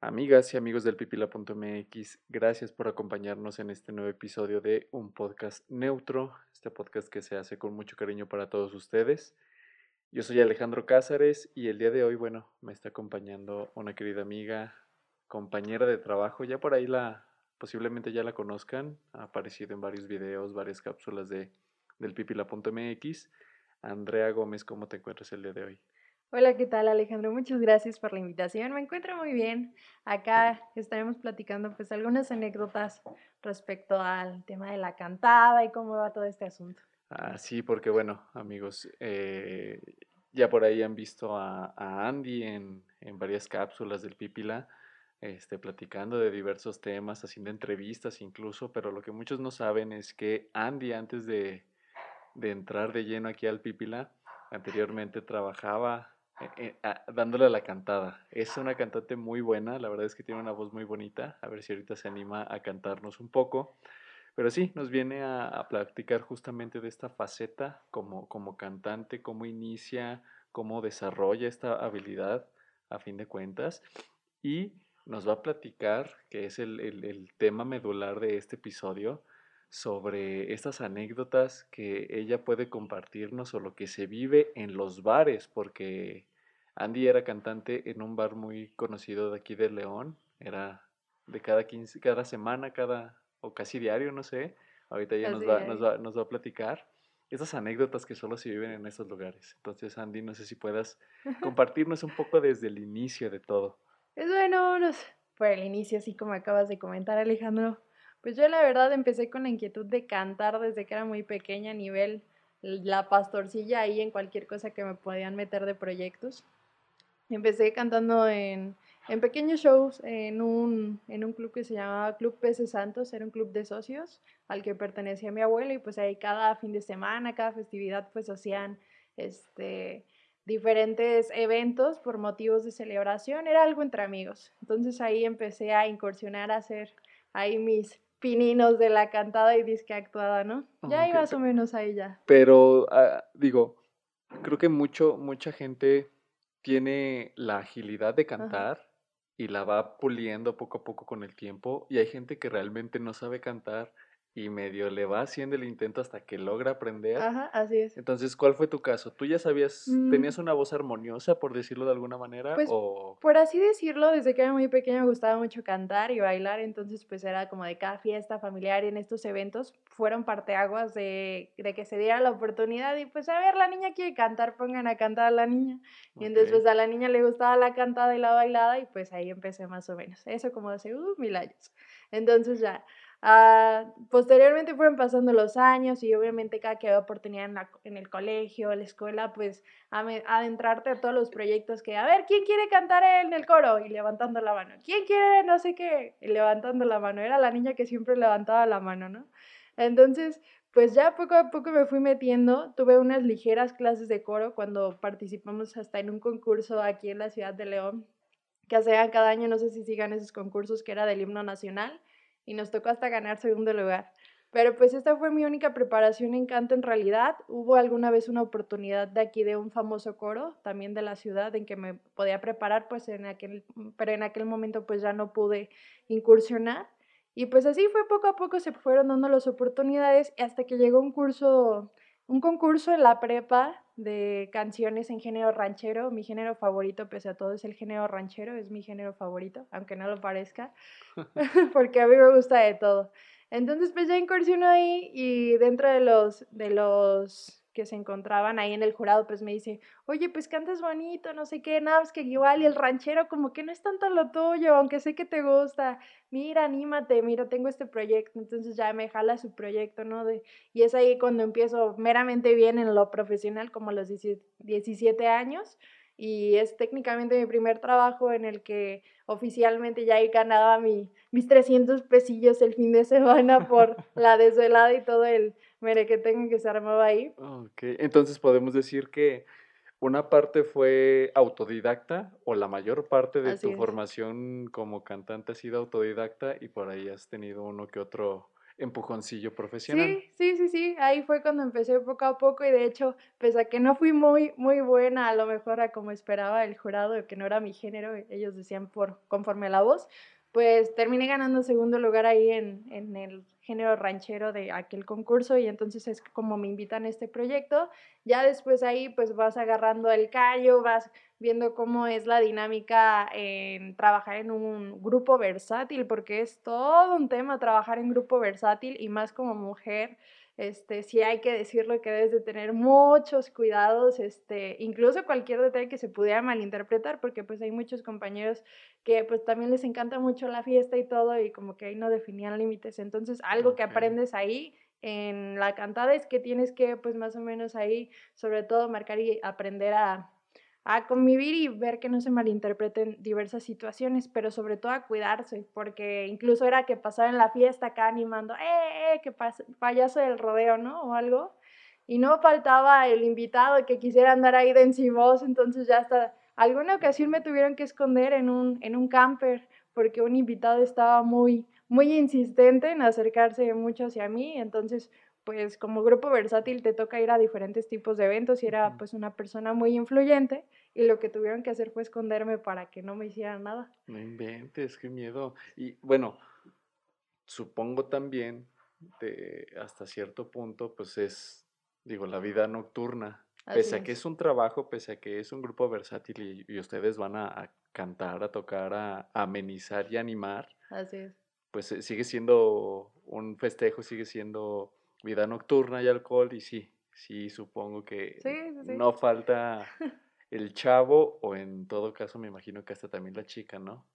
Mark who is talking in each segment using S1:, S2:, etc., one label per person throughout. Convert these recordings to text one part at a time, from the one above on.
S1: Amigas y amigos del pipila.mx, gracias por acompañarnos en este nuevo episodio de Un Podcast Neutro, este podcast que se hace con mucho cariño para todos ustedes. Yo soy Alejandro Cázares y el día de hoy, bueno, me está acompañando una querida amiga, compañera de trabajo, ya por ahí la, posiblemente ya la conozcan, ha aparecido en varios videos, varias cápsulas de, del pipila.mx. Andrea Gómez, ¿cómo te encuentras el día de hoy?
S2: Hola, ¿qué tal Alejandro? Muchas gracias por la invitación. Me encuentro muy bien. Acá estaremos platicando pues algunas anécdotas respecto al tema de la cantada y cómo va todo este asunto.
S1: Ah, sí, porque bueno, amigos, eh, ya por ahí han visto a, Andy en, en, varias cápsulas del Pipila, este, platicando de diversos temas, haciendo entrevistas incluso, pero lo que muchos no saben es que Andy antes de, de entrar de lleno aquí al Pipila, anteriormente trabajaba eh, eh, ah, dándole la cantada. Es una cantante muy buena, la verdad es que tiene una voz muy bonita. A ver si ahorita se anima a cantarnos un poco. Pero sí, nos viene a, a platicar justamente de esta faceta como, como cantante, cómo inicia, cómo desarrolla esta habilidad a fin de cuentas. Y nos va a platicar, que es el, el, el tema medular de este episodio, sobre estas anécdotas que ella puede compartirnos o lo que se vive en los bares, porque Andy era cantante en un bar muy conocido de aquí de León, era de cada 15, cada semana, cada, o casi diario, no sé, ahorita ella nos va, nos va, nos, va, a platicar esas anécdotas que solo se viven en esos lugares. Entonces, Andy, no sé si puedas compartirnos un poco desde el inicio de todo.
S2: Es bueno, por el inicio, así como acabas de comentar, Alejandro. Pues yo la verdad empecé con la inquietud de cantar desde que era muy pequeña a nivel la pastorcilla ahí en cualquier cosa que me podían meter de proyectos. Empecé cantando en, en pequeños shows en un, en un club que se llamaba Club Peces Santos, era un club de socios al que pertenecía mi abuelo y pues ahí cada fin de semana, cada festividad pues hacían este diferentes eventos por motivos de celebración, era algo entre amigos. Entonces ahí empecé a incursionar a hacer ahí mis pininos de la cantada y disque actuada, ¿no? Ya okay. más o menos ahí ya.
S1: Pero, uh, digo, creo que mucho, mucha gente tiene la agilidad de cantar Ajá. y la va puliendo poco a poco con el tiempo y hay gente que realmente no sabe cantar y medio le va haciendo el intento hasta que logra aprender.
S2: Ajá, así es.
S1: Entonces, ¿cuál fue tu caso? ¿Tú ya sabías, mm. tenías una voz armoniosa, por decirlo de alguna manera?
S2: Pues,
S1: o...
S2: por así decirlo, desde que era muy pequeña me gustaba mucho cantar y bailar, entonces pues era como de cada fiesta familiar y en estos eventos fueron parteaguas de, de que se diera la oportunidad y pues a ver, la niña quiere cantar, pongan a cantar a la niña. Y entonces pues a la niña le gustaba la cantada y la bailada y pues ahí empecé más o menos. Eso como hace uh, mil años. Entonces ya... Uh, posteriormente fueron pasando los años y obviamente cada que había oportunidad en, la, en el colegio, en la escuela, pues adentrarte a todos los proyectos que, a ver, ¿quién quiere cantar en el coro? Y levantando la mano. ¿Quién quiere no sé qué? Y levantando la mano. Era la niña que siempre levantaba la mano, ¿no? Entonces, pues ya poco a poco me fui metiendo. Tuve unas ligeras clases de coro cuando participamos hasta en un concurso aquí en la ciudad de León, que hacían cada año, no sé si sigan esos concursos, que era del himno nacional y nos tocó hasta ganar segundo lugar. Pero pues esta fue mi única preparación en canto en realidad. Hubo alguna vez una oportunidad de aquí de un famoso coro, también de la ciudad, en que me podía preparar, pues en aquel, pero en aquel momento pues ya no pude incursionar. Y pues así fue poco a poco se fueron dando las oportunidades hasta que llegó un curso, un concurso en la prepa de canciones en género ranchero. Mi género favorito, pese a todo, es el género ranchero, es mi género favorito, aunque no lo parezca, porque a mí me gusta de todo. Entonces, pues ya incursiono ahí y dentro de los, de los que se encontraban ahí en el jurado, pues me dice, oye, pues cantas bonito, no sé qué, nada, es que igual, y el ranchero como que no es tanto lo tuyo, aunque sé que te gusta, mira, anímate, mira, tengo este proyecto, entonces ya me jala su proyecto, ¿no? De, y es ahí cuando empiezo meramente bien en lo profesional, como a los 17 años, y es técnicamente mi primer trabajo en el que oficialmente ya he ganado mi, mis 300 pesillos el fin de semana por la desvelada y todo el mere que tengo que se armaba ahí.
S1: Ok, entonces podemos decir que una parte fue autodidacta o la mayor parte de Así tu es. formación como cantante ha sido autodidacta y por ahí has tenido uno que otro empujoncillo profesional.
S2: Sí, sí, sí, sí, ahí fue cuando empecé poco a poco y de hecho, pese a que no fui muy, muy buena, a lo mejor a como esperaba el jurado, que no era mi género, ellos decían por conforme a la voz, pues terminé ganando segundo lugar ahí en, en el género ranchero de aquel concurso y entonces es como me invitan a este proyecto. Ya después ahí pues vas agarrando el callo, vas viendo cómo es la dinámica en trabajar en un grupo versátil, porque es todo un tema trabajar en grupo versátil y más como mujer este, sí hay que decirlo que debes de tener muchos cuidados, este, incluso cualquier detalle que se pudiera malinterpretar, porque pues hay muchos compañeros que pues también les encanta mucho la fiesta y todo y como que ahí no definían límites. Entonces, algo que aprendes ahí en la cantada es que tienes que pues más o menos ahí sobre todo marcar y aprender a a convivir y ver que no se malinterpreten diversas situaciones, pero sobre todo a cuidarse, porque incluso era que pasaba en la fiesta acá animando, ¡eh, eh, que payaso del rodeo, ¿no? O algo. Y no faltaba el invitado que quisiera andar ahí de voz, entonces ya hasta alguna ocasión me tuvieron que esconder en un, en un camper, porque un invitado estaba muy, muy insistente en acercarse mucho hacia mí, entonces pues como grupo versátil te toca ir a diferentes tipos de eventos y era pues una persona muy influyente y lo que tuvieron que hacer fue esconderme para que no me hicieran nada.
S1: No inventes, qué miedo. Y bueno, supongo también de hasta cierto punto pues es, digo, la vida nocturna. pese a que es un trabajo, pese a que es un grupo versátil y, ustedes van a, cantar, a tocar, a, amenizar y animar.
S2: Así es.
S1: Pues eh, sigue siendo un festejo, sigue siendo vida nocturna y alcohol y sí, sí, supongo que no falta el chavo o en todo caso me imagino que hasta también la chica, ¿no?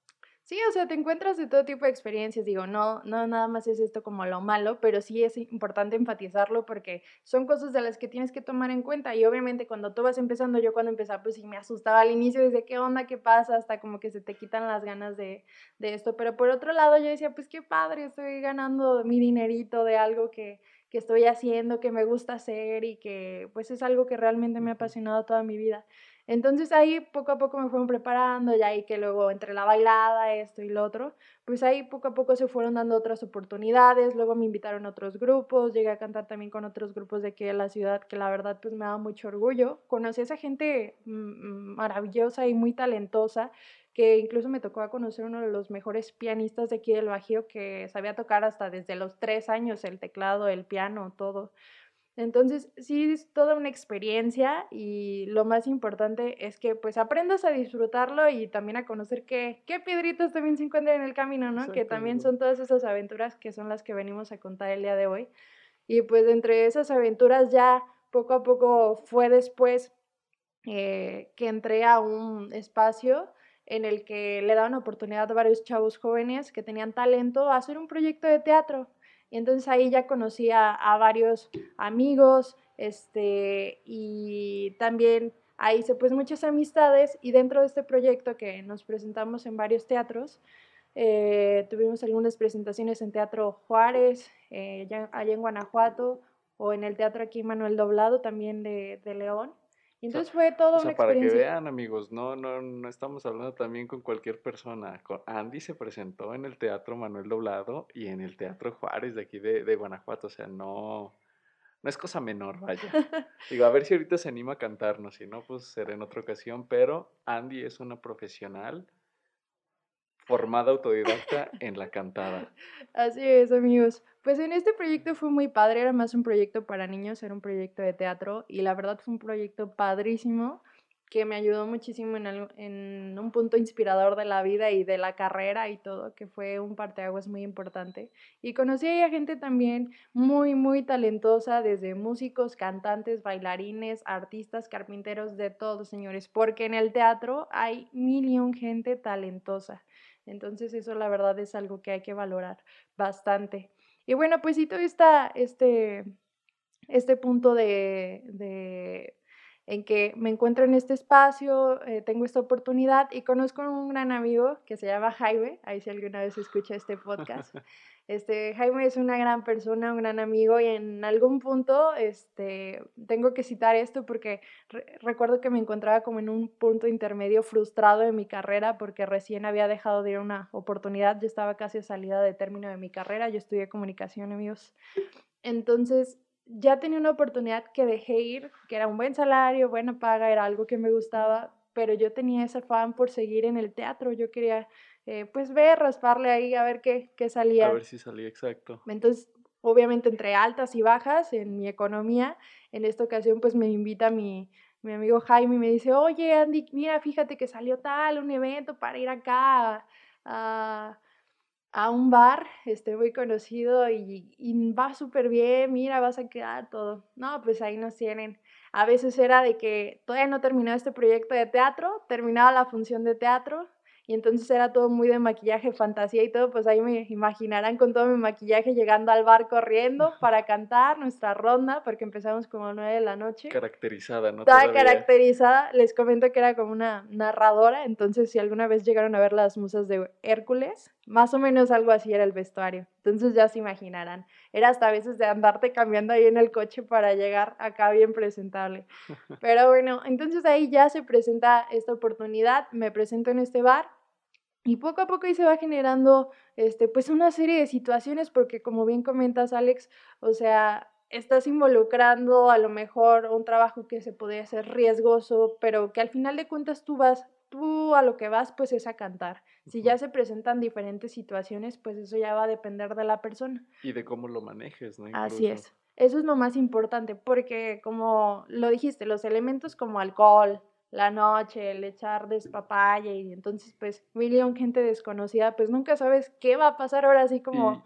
S2: Sí, o sea, te encuentras de todo tipo de experiencias, digo, no, no nada más es esto como lo malo, pero sí es importante enfatizarlo porque son cosas de las que tienes que tomar en cuenta y obviamente cuando tú vas empezando, yo cuando empezaba pues sí me asustaba al inicio, desde qué onda, qué pasa, hasta como que se te quitan las ganas de, de esto, pero por otro lado yo decía, pues qué padre, estoy ganando mi dinerito de algo que, que estoy haciendo, que me gusta hacer y que pues es algo que realmente me ha apasionado toda mi vida. Entonces ahí poco a poco me fueron preparando, ya ahí que luego entre la bailada, esto y lo otro, pues ahí poco a poco se fueron dando otras oportunidades, luego me invitaron a otros grupos, llegué a cantar también con otros grupos de aquí de la ciudad, que la verdad pues me da mucho orgullo. Conocí a esa gente mm, mm, maravillosa y muy talentosa que incluso me tocó a conocer uno de los mejores pianistas de aquí del Bajío que sabía tocar hasta desde los tres años el teclado, el piano, todo. Entonces, sí es toda una experiencia y lo más importante es que pues aprendas a disfrutarlo y también a conocer qué, qué piedritas también se encuentran en el camino, ¿no? Que también son todas esas aventuras que son las que venimos a contar el día de hoy. Y pues entre esas aventuras ya poco a poco fue después eh, que entré a un espacio en el que le daban oportunidad a varios chavos jóvenes que tenían talento a hacer un proyecto de teatro. Y entonces ahí ya conocí a, varios amigos, este, y también ahí hice pues muchas amistades y dentro de este proyecto que nos presentamos en varios teatros, eh, tuvimos algunas presentaciones en Teatro Juárez, eh, allá, en Guanajuato, o en el Teatro aquí Manuel Doblado, también de, de León. Entonces fue todo o sea,
S1: Para que vean, amigos, no, no, no estamos hablando también con cualquier persona. Andy se presentó en el Teatro Manuel Doblado y en el Teatro Juárez de aquí de, de Guanajuato. O sea, no, no es cosa menor, vaya. Digo, a ver si ahorita se anima a cantarnos, si no, pues será en otra ocasión. Pero Andy es una profesional formada autodidacta en la cantada.
S2: Así es, amigos. Pues en este proyecto fue muy padre, era más un proyecto para niños, era un proyecto de teatro y la verdad fue un proyecto padrísimo que me ayudó muchísimo en, en un punto inspirador de la vida y de la carrera y todo, que fue un parteaguas muy importante. Y conocí a gente también muy, muy talentosa, desde músicos, cantantes, bailarines, artistas, carpinteros, de todos, señores, porque en el teatro hay mil y un gente talentosa. Entonces eso la verdad es algo que hay que valorar bastante. Y bueno, pues sí, todo está este, este punto de, en que me encuentro en este espacio, eh, tengo esta oportunidad y conozco a un gran amigo que se llama Jaime, ahí si alguna vez escucha este podcast. Este, Jaime es una gran persona, un gran amigo y en algún punto este, tengo que citar esto porque recuerdo que me encontraba como en un punto intermedio frustrado en mi carrera porque recién había dejado de ir una oportunidad, yo estaba casi a salida de término de mi carrera, yo estudié comunicación, amigos. Entonces ya tenía una oportunidad que dejé ir, que era un buen salario, buena paga, era algo que me gustaba, pero yo tenía ese afán por seguir en el teatro, yo quería eh, pues ver, rasparle ahí a ver qué, qué salía.
S1: A ver si salía exacto.
S2: Entonces, obviamente entre altas y bajas en mi economía, en esta ocasión pues me invita mi, mi amigo Jaime y me dice, oye Andy, mira, fíjate que salió tal, un evento para ir acá a, a un bar, este, muy conocido y, y va súper bien, mira, vas a quedar todo. No, pues ahí nos tienen. A veces era de que todavía no terminó este proyecto de teatro, terminaba la función de teatro, y entonces era todo muy de maquillaje, fantasía y todo, pues ahí me imaginarán con todo mi maquillaje llegando al bar corriendo para cantar nuestra ronda, porque empezamos como a nueve de la noche.
S1: Caracterizada, ¿no?
S2: Estaba caracterizada, les comento que era como una narradora, entonces si alguna vez llegaron a ver las musas de Hércules, más o menos algo así era el vestuario, entonces ya se imaginarán. Era hasta a veces de andarte cambiando ahí en el coche para llegar acá bien presentable. Pero bueno, entonces ahí ya se presenta esta oportunidad, me presento en este bar y poco a poco ahí se va generando este, pues una serie de situaciones, porque como bien comentas, Alex, o sea, estás involucrando a lo mejor un trabajo que se podría hacer riesgoso, pero que al final de cuentas tú vas, tú a lo que vas pues es a cantar. Si ya se presentan diferentes situaciones, pues eso ya va a depender de la persona.
S1: Y de cómo lo manejes, ¿no?
S2: Así es. Eso es lo más importante, porque como lo dijiste, los elementos como alcohol, la noche, el echar despapaya y entonces pues millón gente desconocida, pues nunca sabes qué va a pasar ahora así como,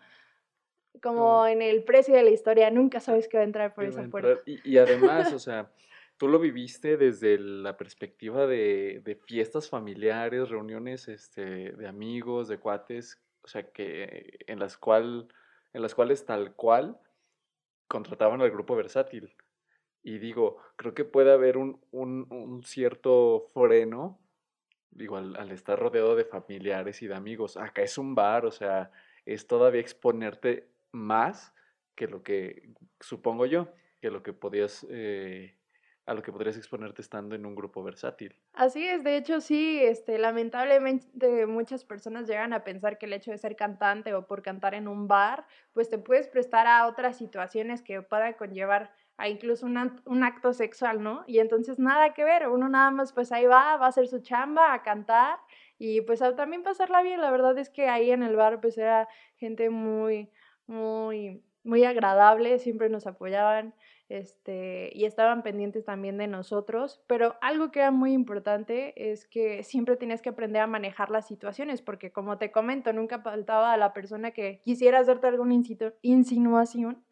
S2: como, en el precio de la historia, nunca sabes qué va a entrar por esa puerta.
S1: Y, además, o sea, tú lo viviste desde la perspectiva de, de, fiestas familiares, reuniones este, de amigos, de cuates, o sea, que en las, cual, en las cuales tal cual contrataban al grupo versátil. Y digo, creo que puede haber un, un, cierto freno, digo, al, estar rodeado de familiares y de amigos. Acá es un bar, o sea, es todavía exponerte más que lo que, supongo yo, que lo que podías, eh, a lo que podrías exponerte estando en un grupo versátil.
S2: Así es, de hecho sí, este, lamentablemente muchas personas llegan a pensar que el hecho de ser cantante o por cantar en un bar, pues te puedes prestar a otras situaciones que puedan conllevar incluso un acto sexual, ¿no? Y entonces nada que ver, uno nada más pues ahí va, va a hacer su chamba, a cantar y pues a también pasarla bien. La verdad es que ahí en el bar pues era gente muy, muy, muy agradable, siempre nos apoyaban este, y estaban pendientes también de nosotros, pero algo que era muy importante es que siempre tenías que aprender a manejar las situaciones, porque como te comento, nunca faltaba a la persona que quisiera hacerte alguna insinuación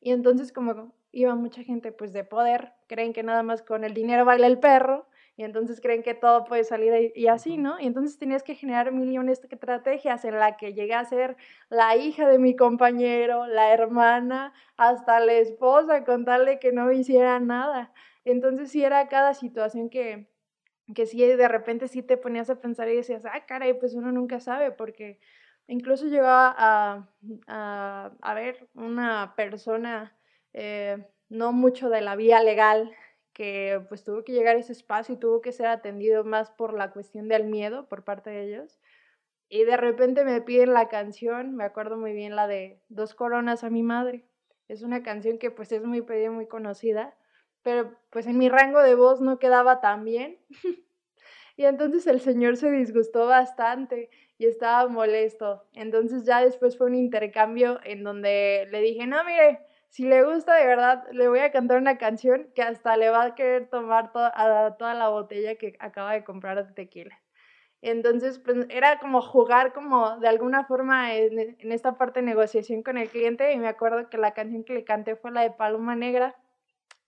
S2: y entonces como iba mucha gente pues de poder, creen que nada más con el dinero baila el perro y entonces creen que todo puede salir y así, ¿no? Y entonces tenías que generar millones de estrategias en la que llegué a ser la hija de mi compañero, la hermana, hasta la esposa, contarle que no hiciera nada. Entonces sí era cada situación que, que sí de repente sí te ponías a pensar y decías, ah, caray, pues uno nunca sabe porque incluso llegaba a, a, a ver una persona eh, no mucho de la vía legal, que pues tuvo que llegar a ese espacio y tuvo que ser atendido más por la cuestión del miedo por parte de ellos. Y de repente me piden la canción, me acuerdo muy bien la de Dos coronas a mi madre. Es una canción que pues es muy pedida, muy conocida, pero pues en mi rango de voz no quedaba tan bien. y entonces el señor se disgustó bastante y estaba molesto. Entonces ya después fue un intercambio en donde le dije, no, mire, si le gusta de verdad, le voy a cantar una canción que hasta le va a querer tomar a toda la botella que acaba de comprar de tequila. Entonces, pues era como jugar como de alguna forma en, en, esta parte de negociación con el cliente y me acuerdo que la canción que le canté fue la de Paloma Negra.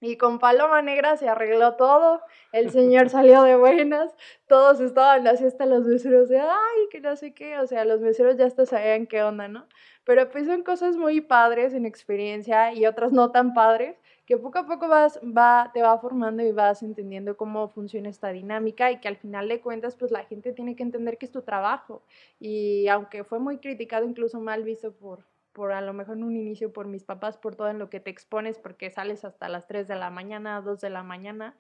S2: Y con Paloma Negra se arregló todo, el señor salió de buenas, todos estaban la siesta, los meseros de, ay, que no sé qué, o sea, los meseros ya hasta sabían qué onda, ¿no? Pero pues son cosas muy padres en experiencia y otras no tan padres, que poco a poco vas, va, te va formando y vas entendiendo cómo funciona esta dinámica y que al final de cuentas, pues la gente tiene que entender que es tu trabajo. Y aunque fue muy criticado, incluso mal visto por, por a lo mejor en un inicio por mis papás, por todo en lo que te expones, porque sales hasta las 3 de la mañana, 2 de la mañana.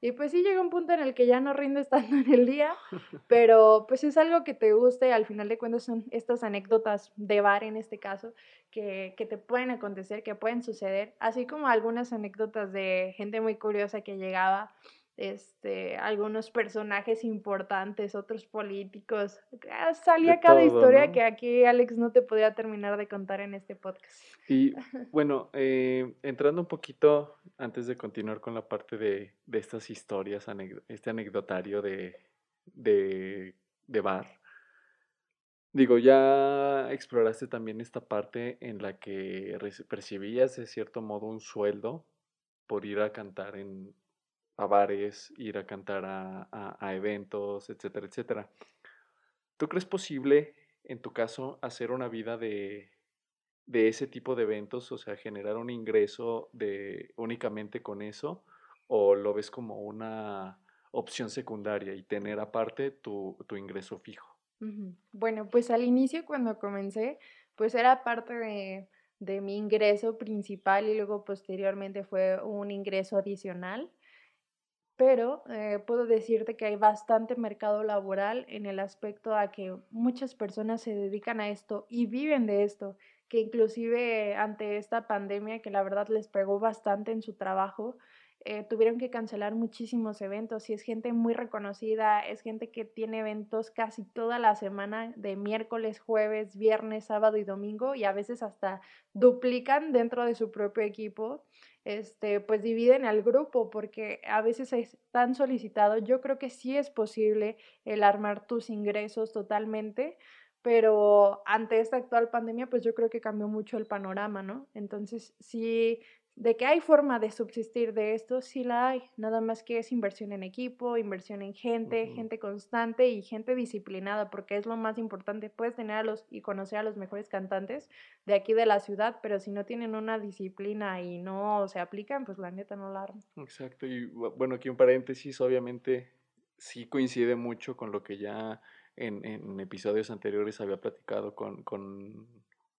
S2: Y pues sí llega un punto en el que ya no rindes tanto en el día, pero pues es algo que te guste, al final de cuentas son estas anécdotas de bar en este caso, que, que te pueden acontecer, que pueden suceder, así como algunas anécdotas de gente muy curiosa que llegaba este, algunos personajes importantes, otros políticos. Ah, salía cada historia que aquí Alex no te podía terminar de contar en este podcast.
S1: Y bueno, eh, entrando un poquito, antes de continuar con la parte de, de estas historias, este anecdotario de, de, de bar. Digo, ya exploraste también esta parte en la que percibías de cierto modo un sueldo por ir a cantar en, a bares, ir a cantar a, eventos, etcétera, etcétera. ¿Tú crees posible, en tu caso, hacer una vida de, de ese tipo de eventos, o sea, generar un ingreso de únicamente con eso, o lo ves como una opción secundaria y tener aparte tu, tu ingreso fijo?
S2: Bueno, pues al inicio cuando comencé, pues era parte de, de mi ingreso principal y luego posteriormente fue un ingreso adicional pero eh, puedo decirte que hay bastante mercado laboral en el aspecto a que muchas personas se dedican a esto y viven de esto, que inclusive ante esta pandemia que la verdad les pegó bastante en su trabajo, eh, tuvieron que cancelar muchísimos eventos y es gente muy reconocida, es gente que tiene eventos casi toda la semana de miércoles, jueves, viernes, sábado y domingo y a veces hasta duplican dentro de su propio equipo este, pues dividen al grupo porque a veces es tan solicitado. Yo creo que sí es posible el armar tus ingresos totalmente, pero ante esta actual pandemia, pues yo creo que cambió mucho el panorama, ¿no? Entonces, sí, de que hay forma de subsistir de esto, sí la hay, nada más que es inversión en equipo, inversión en gente, gente constante y gente disciplinada, porque es lo más importante. Puedes tener a los y conocer a los mejores cantantes de aquí de la ciudad, pero si no tienen una disciplina y no se aplican, pues la neta no la arman.
S1: Exacto, y bueno, aquí un paréntesis, obviamente sí coincide mucho con lo que ya en, en episodios anteriores había platicado con, con,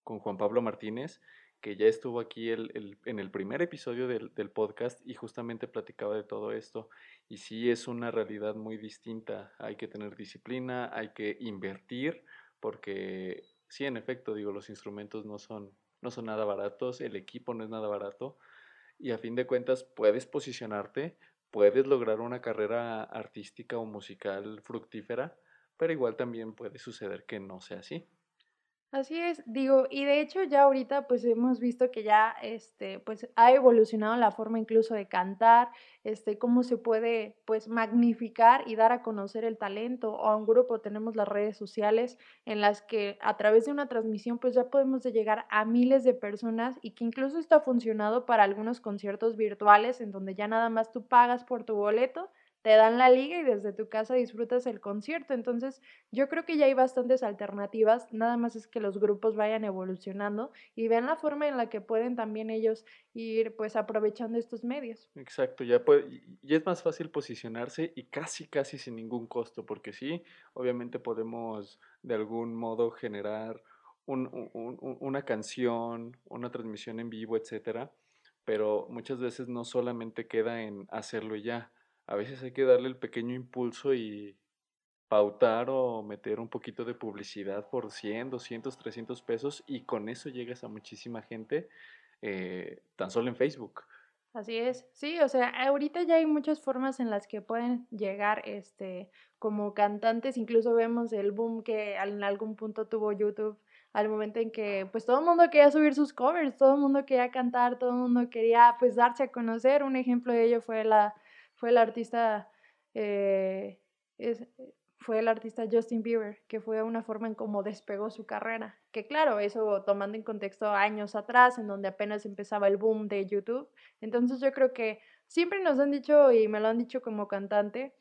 S1: con Juan Pablo Martínez que ya estuvo aquí el, en el primer episodio del, podcast y justamente platicaba de todo esto. Y sí es una realidad muy distinta. Hay que tener disciplina, hay que invertir, porque sí, en efecto, digo, los instrumentos no son, no son nada baratos, el equipo no es nada barato. Y a fin de cuentas puedes posicionarte, puedes lograr una carrera artística o musical fructífera, pero igual también puede suceder que no sea así.
S2: Así es, digo, y de hecho ya ahorita pues hemos visto que ya este pues ha evolucionado la forma incluso de cantar, este cómo se puede pues magnificar y dar a conocer el talento o a un grupo tenemos las redes sociales en las que a través de una transmisión pues ya podemos llegar a miles de personas y que incluso está funcionado para algunos conciertos virtuales en donde ya nada más tú pagas por tu boleto te dan la liga y desde tu casa disfrutas el concierto. Entonces, yo creo que ya hay bastantes alternativas, nada más es que los grupos vayan evolucionando y vean la forma en la que pueden también ellos ir pues aprovechando estos medios.
S1: Exacto, ya puede, y es más fácil posicionarse y casi casi sin ningún costo, porque sí, obviamente podemos de algún modo generar una canción, una transmisión en vivo, etcétera, pero muchas veces no solamente queda en hacerlo ya, a veces hay que darle el pequeño impulso y pautar o meter un poquito de publicidad por 100, 200, 300 pesos y con eso llegas a muchísima gente eh, tan solo en Facebook.
S2: Así es, sí, o sea, ahorita ya hay muchas formas en las que pueden llegar este como cantantes, incluso vemos el boom que en algún punto tuvo YouTube al momento en que pues todo el mundo quería subir sus covers, todo el mundo quería cantar, todo el mundo quería pues darse a conocer, un ejemplo de ello fue la fue el artista, eh, es, fue el artista Justin Bieber, que fue una forma en cómo despegó su carrera. Que claro, eso tomando en contexto años atrás, en donde apenas empezaba el boom de YouTube. Entonces yo creo que siempre nos han dicho, y me lo han dicho como cantante,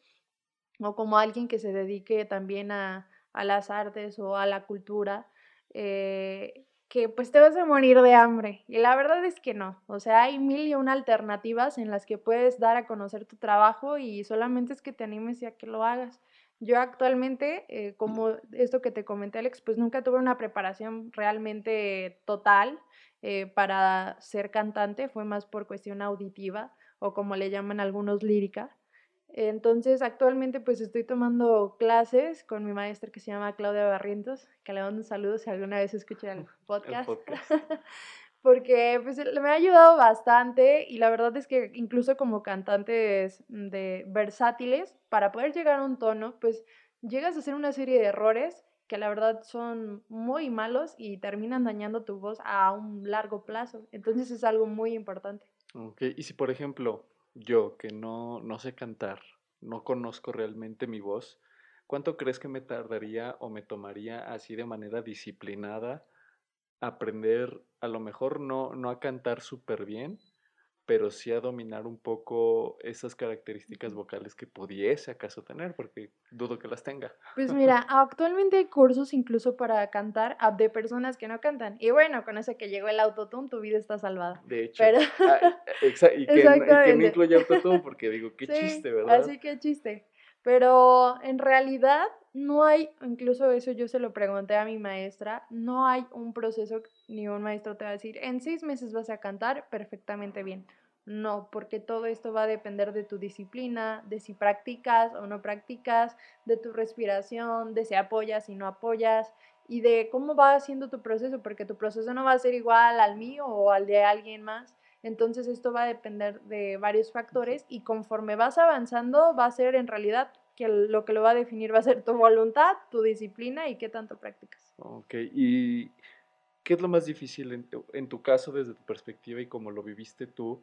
S2: o como alguien que se dedique también a, a las artes o a la cultura, eh, que pues te vas a morir de hambre. Y la verdad es que no. O sea, hay mil y una alternativas en las que puedes dar a conocer tu trabajo y solamente es que te animes y a que lo hagas. Yo actualmente, eh, como esto que te comenté, Alex, pues nunca tuve una preparación realmente total eh, para ser cantante, fue más por cuestión auditiva o como le llaman algunos lírica. Entonces, actualmente pues estoy tomando clases con mi maestra que se llama Claudia Barrientos, que le mando un saludo si alguna vez escucha el podcast. El podcast. porque pues me ha ayudado bastante y la verdad es que incluso como cantantes de versátiles, para poder llegar a un tono, pues llegas a hacer una serie de errores que la verdad son muy malos y terminan dañando tu voz a un largo plazo. Entonces es algo muy importante.
S1: Ok, y si por ejemplo yo que no, no sé cantar, no conozco realmente mi voz, ¿cuánto crees que me tardaría o me tomaría así de manera disciplinada aprender a lo mejor no, no a cantar súper bien, pero sí a dominar un poco esas características vocales que pudiese acaso tener, porque dudo que las tenga.
S2: Pues mira, actualmente hay cursos incluso para cantar de personas que no cantan. Y bueno, con eso que llegó el autotune, tu vida está salvada.
S1: De hecho. Ah, y, que, no incluye autotune, porque digo, qué chiste, ¿verdad?
S2: Así que chiste. Pero en realidad no hay, incluso eso yo se lo pregunté a mi maestra, no hay un proceso ni un maestro te va a decir, en seis meses vas a cantar perfectamente bien. No, porque todo esto va a depender de tu disciplina, de si practicas o no practicas, de tu respiración, de si apoyas y no apoyas y de cómo va haciendo tu proceso, porque tu proceso no va a ser igual al mío o al de alguien más. Entonces esto va a depender de varios factores y conforme vas avanzando va a ser en realidad que lo que lo va a definir va a ser tu voluntad, tu disciplina y qué tanto practicas.
S1: Ok, ¿y qué es lo más difícil en tu, en tu caso desde tu perspectiva y como lo viviste tú?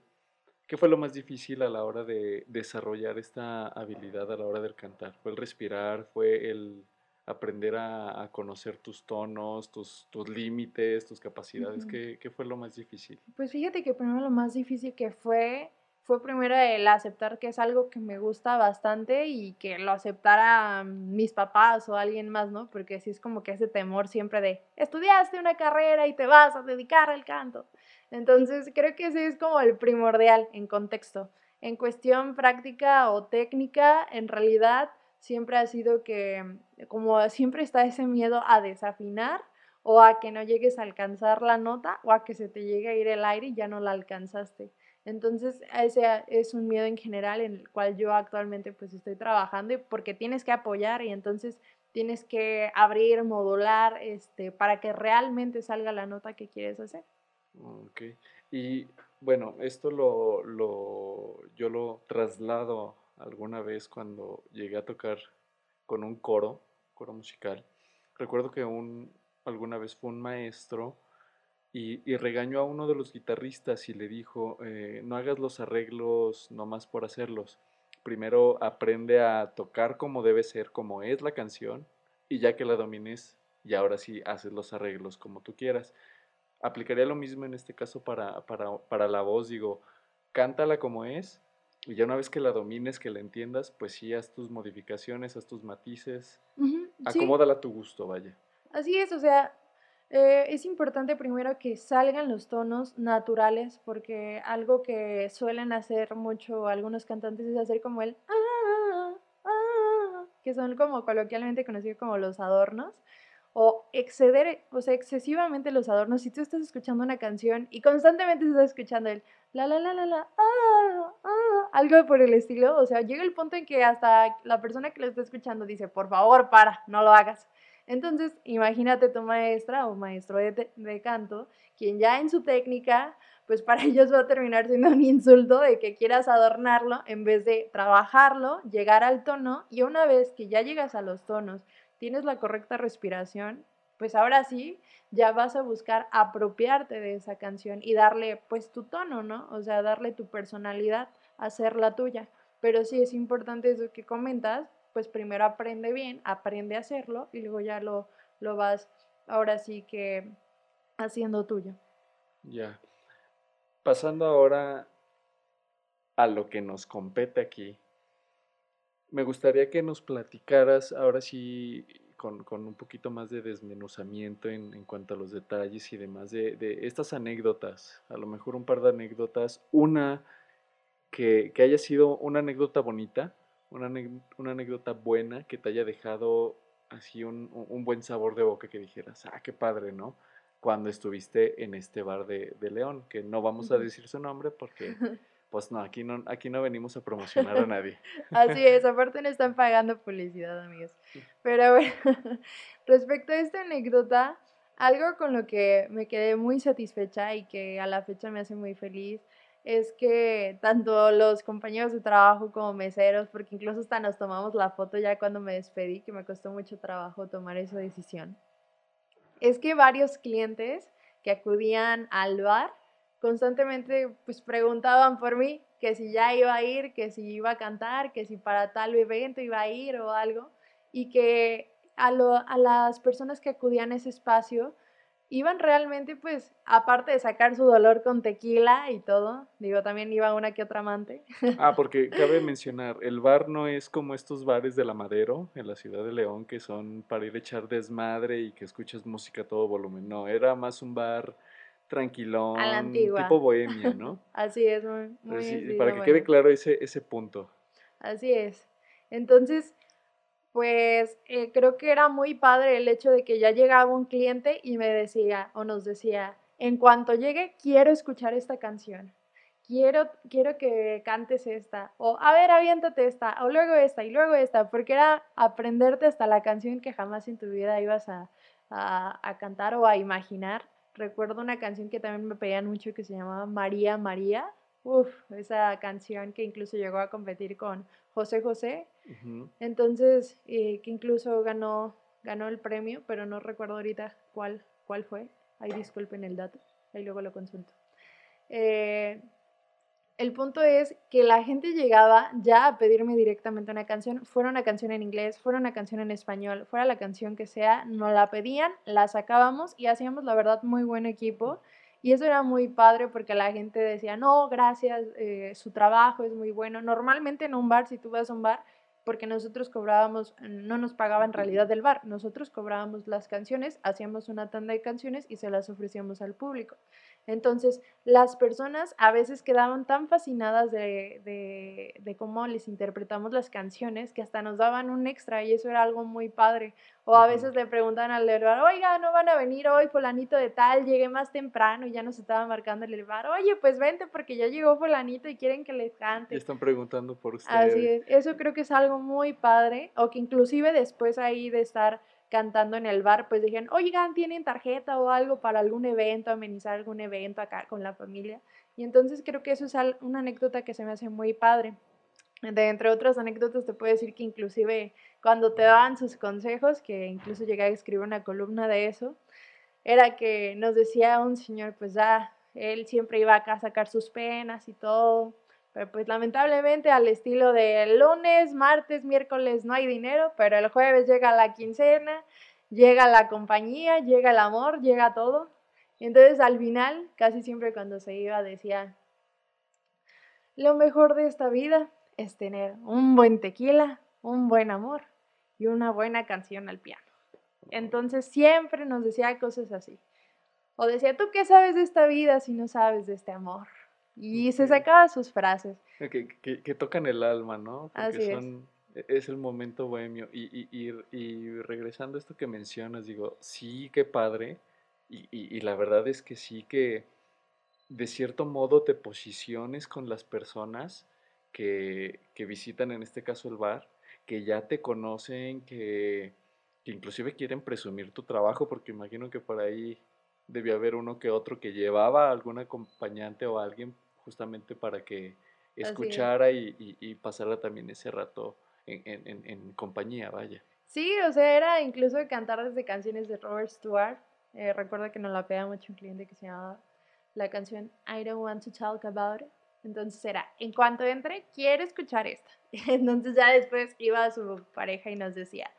S1: ¿Qué fue lo más difícil a la hora de desarrollar esta habilidad a la hora del cantar? ¿Fue el respirar? ¿Fue el aprender a, conocer tus tonos, tus, tus límites, tus capacidades? ¿Qué, ¿Qué, fue lo más difícil?
S2: Pues fíjate que primero lo más difícil que fue, fue primero el aceptar que es algo que me gusta bastante y que lo aceptara mis papás o alguien más, ¿no? Porque sí es como que ese temor siempre de, estudiaste una carrera y te vas a dedicar al canto. Entonces creo que ese es como el primordial en contexto. En cuestión práctica o técnica, en realidad siempre ha sido que, como siempre está ese miedo a desafinar o a que no llegues a alcanzar la nota o a que se te llegue a ir el aire y ya no la alcanzaste. Entonces, ese es un miedo en general en el cual yo actualmente pues estoy trabajando porque tienes que apoyar y entonces tienes que abrir, modular, este, para que realmente salga la nota que quieres hacer.
S1: Ok, y bueno, esto lo, lo, yo lo traslado alguna vez cuando llegué a tocar con un coro, coro musical. Recuerdo que un, alguna vez fue un maestro y, y regañó a uno de los guitarristas y le dijo, eh, no hagas los arreglos nomás por hacerlos. Primero aprende a tocar como debe ser, como es la canción, y ya que la domines, y ahora sí haces los arreglos como tú quieras. Aplicaría lo mismo en este caso para, para, para la voz, digo, cántala como es, y ya una vez que la domines, que la entiendas, pues sí, haz tus modificaciones, haz tus matices, acomódala a tu gusto, vaya.
S2: Así es, o sea, eh, es importante primero que salgan los tonos naturales, porque algo que suelen hacer mucho algunos cantantes es hacer como el ah, ah", que son como coloquialmente conocidos como los adornos o exceder, o sea, excesivamente los adornos. Si tú estás escuchando una canción y constantemente estás escuchando el la la la la la, ah, ah, algo por el estilo, o sea, llega el punto en que hasta la persona que lo está escuchando dice, por favor, para, no lo hagas. Entonces, imagínate tu maestra o maestro de, de canto, quien ya en su técnica, pues para ellos va a terminar siendo un insulto de que quieras adornarlo en vez de trabajarlo, llegar al tono y una vez que ya llegas a los tonos, tienes la correcta respiración, pues ahora sí, ya vas a buscar apropiarte de esa canción y darle pues tu tono, ¿no? O sea, darle tu personalidad, hacerla tuya. Pero sí es importante eso que comentas, pues primero aprende bien, aprende a hacerlo y luego ya lo, lo vas ahora sí que haciendo tuyo.
S1: Ya. Pasando ahora a lo que nos compete aquí, me gustaría que nos platicaras ahora sí con, un poquito más de desmenuzamiento en, en, cuanto a los detalles y demás de, de, estas anécdotas, a lo mejor un par de anécdotas, una que, que haya sido una anécdota bonita, una, una, anécdota buena que te haya dejado así un, un, buen sabor de boca que dijeras, ah, qué padre, ¿no? Cuando estuviste en este bar de, de León, que no vamos a decir su nombre porque pues no, aquí no, aquí no venimos a promocionar a nadie.
S2: Así es, aparte no están pagando publicidad, amigos. Pero bueno, respecto a esta anécdota, algo con lo que me quedé muy satisfecha y que a la fecha me hace muy feliz es que tanto los compañeros de trabajo como meseros, porque incluso hasta nos tomamos la foto ya cuando me despedí, que me costó mucho trabajo tomar esa decisión, es que varios clientes que acudían al bar constantemente pues preguntaban por mí, que si ya iba a ir, que si iba a cantar, que si para tal evento iba a ir o algo, y que a, a las personas que acudían a ese espacio iban realmente pues, aparte de sacar su dolor con tequila y todo, digo, también iba una que otra amante.
S1: Ah, porque cabe mencionar, el bar no es como estos bares de la Madero en la ciudad de León que son para ir a echar desmadre y que escuchas música a todo volumen, no, era más un bar tranquilón, tipo bohemia, ¿no?
S2: Así es, muy, muy
S1: Para que quede claro ese, ese punto.
S2: Así es. Entonces, pues eh, creo que era muy padre el hecho de que ya llegaba un cliente y me decía o nos decía, en cuanto llegue, quiero escuchar esta canción. Quiero, quiero que cantes esta, o a ver, aviéntate esta, o luego esta, y luego esta, porque era aprenderte hasta la canción que jamás en tu vida ibas a, a cantar o a imaginar recuerdo una canción que también me pedían mucho que se llamaba María María. Uf, esa canción que incluso llegó a competir con José José. Entonces, eh, que incluso ganó, ganó el premio, pero no recuerdo ahorita cuál, cuál fue. Ahí disculpen el dato, ahí luego lo consulto. Eh, el punto es que la gente llegaba ya a pedirme directamente una canción, fuera una canción en inglés, fuera una canción en español, fuera la canción que sea, nos la pedían, la sacábamos y hacíamos la verdad muy buen equipo. Y eso era muy padre porque la gente decía, no, gracias, eh, su trabajo es muy bueno. Normalmente en un bar, si tú vas a un bar, porque nosotros cobrábamos, no nos pagaba en realidad del bar, nosotros cobrábamos las canciones, hacíamos una tanda de canciones y se las ofrecíamos al público. Entonces, las personas a veces quedaban tan fascinadas de, de, cómo les interpretamos las canciones que hasta nos daban un extra y eso era algo muy padre. O a veces le preguntan al bar, oiga, no van a venir hoy, fulanito de tal, llegué más temprano y ya nos estaba marcando el bar, oye, pues vente porque ya llegó fulanito y quieren que les cante.
S1: Y están preguntando por usted.
S2: Así es, eso creo que es algo muy padre, o que inclusive después ahí de estar cantando en el bar, pues dijeron, oigan, ¿tienen tarjeta o algo para algún evento, amenizar algún evento acá con la familia? Y entonces creo que eso es una anécdota que se me hace muy padre. De entre otras anécdotas te puedo decir que inclusive cuando te daban sus consejos, que incluso llegué a escribir una columna de eso, era que nos decía un señor, pues ya, él siempre iba acá a sacar sus penas y todo, pero pues lamentablemente al estilo de lunes, martes, miércoles no hay dinero, pero el jueves llega la quincena, llega la compañía, llega el amor, llega todo. entonces al final, casi siempre cuando se iba decía, lo mejor de esta vida es tener un buen tequila, un buen amor y una buena canción al piano. Entonces siempre nos decía cosas así. O decía, ¿tú qué sabes de esta vida si no sabes de este amor? Y se sacaba sus frases.
S1: Que, que, que, tocan el alma, ¿no? Porque son, es. es. el momento bohemio. Y, y, y, y, regresando a esto que mencionas, digo, sí, qué padre. Y, y, la verdad es que sí que de cierto modo te posiciones con las personas que, que visitan, en este caso el bar, que ya te conocen, que, que inclusive quieren presumir tu trabajo, porque imagino que por ahí debía haber uno que otro que llevaba a algún acompañante o alguien justamente para que escuchara y, y, pasara también ese rato en, en, en, compañía, vaya.
S2: Sí, o sea, era incluso cantar desde canciones de Robert Stewart. Eh, recuerdo que nos la pega mucho un cliente que se llamaba la canción I Don't Want to Talk About It. Entonces era, en cuanto entre, quiero escuchar esta. Entonces ya después iba a su pareja y nos decía,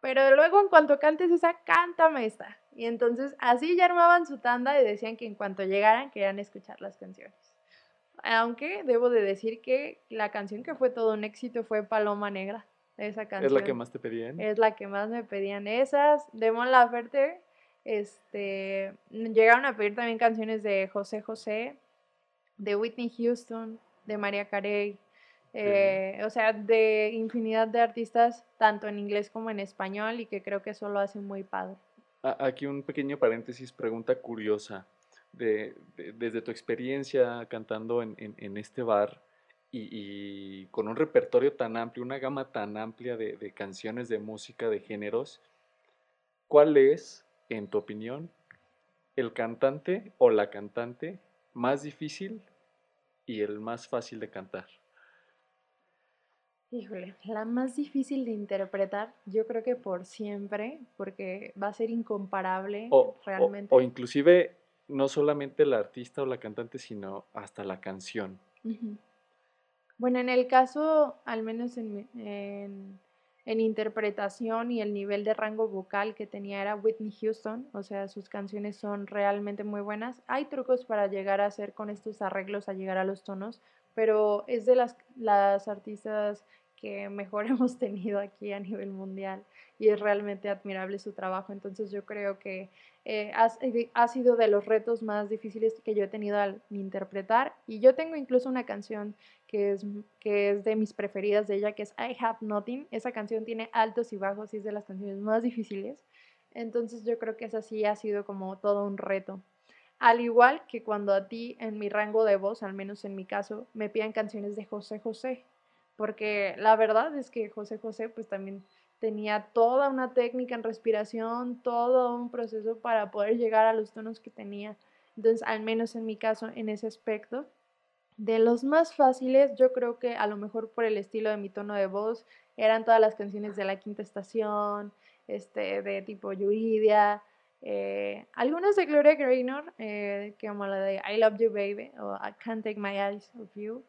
S2: pero luego en cuanto cantes esa, cántame esta. Y entonces así ya armaban su tanda y decían que en cuanto llegaran querían escuchar las canciones. Aunque debo de decir que la canción que fue todo un éxito fue Paloma Negra. Esa canción.
S1: ¿Es la que más te pedían?
S2: Es la que más me pedían. Esas, de Mon Laferte, este, llegaron a pedir también canciones de José José, de Whitney Houston, de María Carey, eh, o sea, de infinidad de artistas, tanto en inglés como en español, y que creo que eso lo hace muy padre.
S1: Aquí un pequeño paréntesis, pregunta curiosa. De, desde tu experiencia cantando en, en, este bar y, con un repertorio tan amplio, una gama tan amplia de, de canciones, de música, de géneros, ¿cuál es, en tu opinión, el cantante o la cantante más difícil y el más fácil de cantar?
S2: Híjole, la más difícil de interpretar, yo creo que por siempre, porque va a ser incomparable realmente.
S1: O, inclusive no solamente el artista o la cantante, sino hasta la canción.
S2: Bueno, en el caso, al menos en, en, en, interpretación y el nivel de rango vocal que tenía era Whitney Houston, o sea, sus canciones son realmente muy buenas. Hay trucos para llegar a hacer con estos arreglos, a llegar a los tonos, pero es de las, las artistas que mejor hemos tenido aquí a nivel mundial y es realmente admirable su trabajo. Entonces yo creo que eh, ha, sido de los retos más difíciles que yo he tenido al interpretar y yo tengo incluso una canción que es, que es de mis preferidas de ella, que es I Have Nothing. Esa canción tiene altos y bajos y es de las canciones más difíciles. Entonces yo creo que esa sí ha sido como todo un reto. Al igual que cuando a ti, en mi rango de voz, al menos en mi caso, me piden canciones de José José porque la verdad es que José José pues también tenía toda una técnica en respiración, todo un proceso para poder llegar a los tonos que tenía. Entonces, al menos en mi caso, en ese aspecto, de los más fáciles, yo creo que a lo mejor por el estilo de mi tono de voz, eran todas las canciones de la quinta estación, este, de tipo Yuridia, eh, algunas de Gloria Gaynor, eh, como la de I Love You Baby o I Can't Take My Eyes Off You,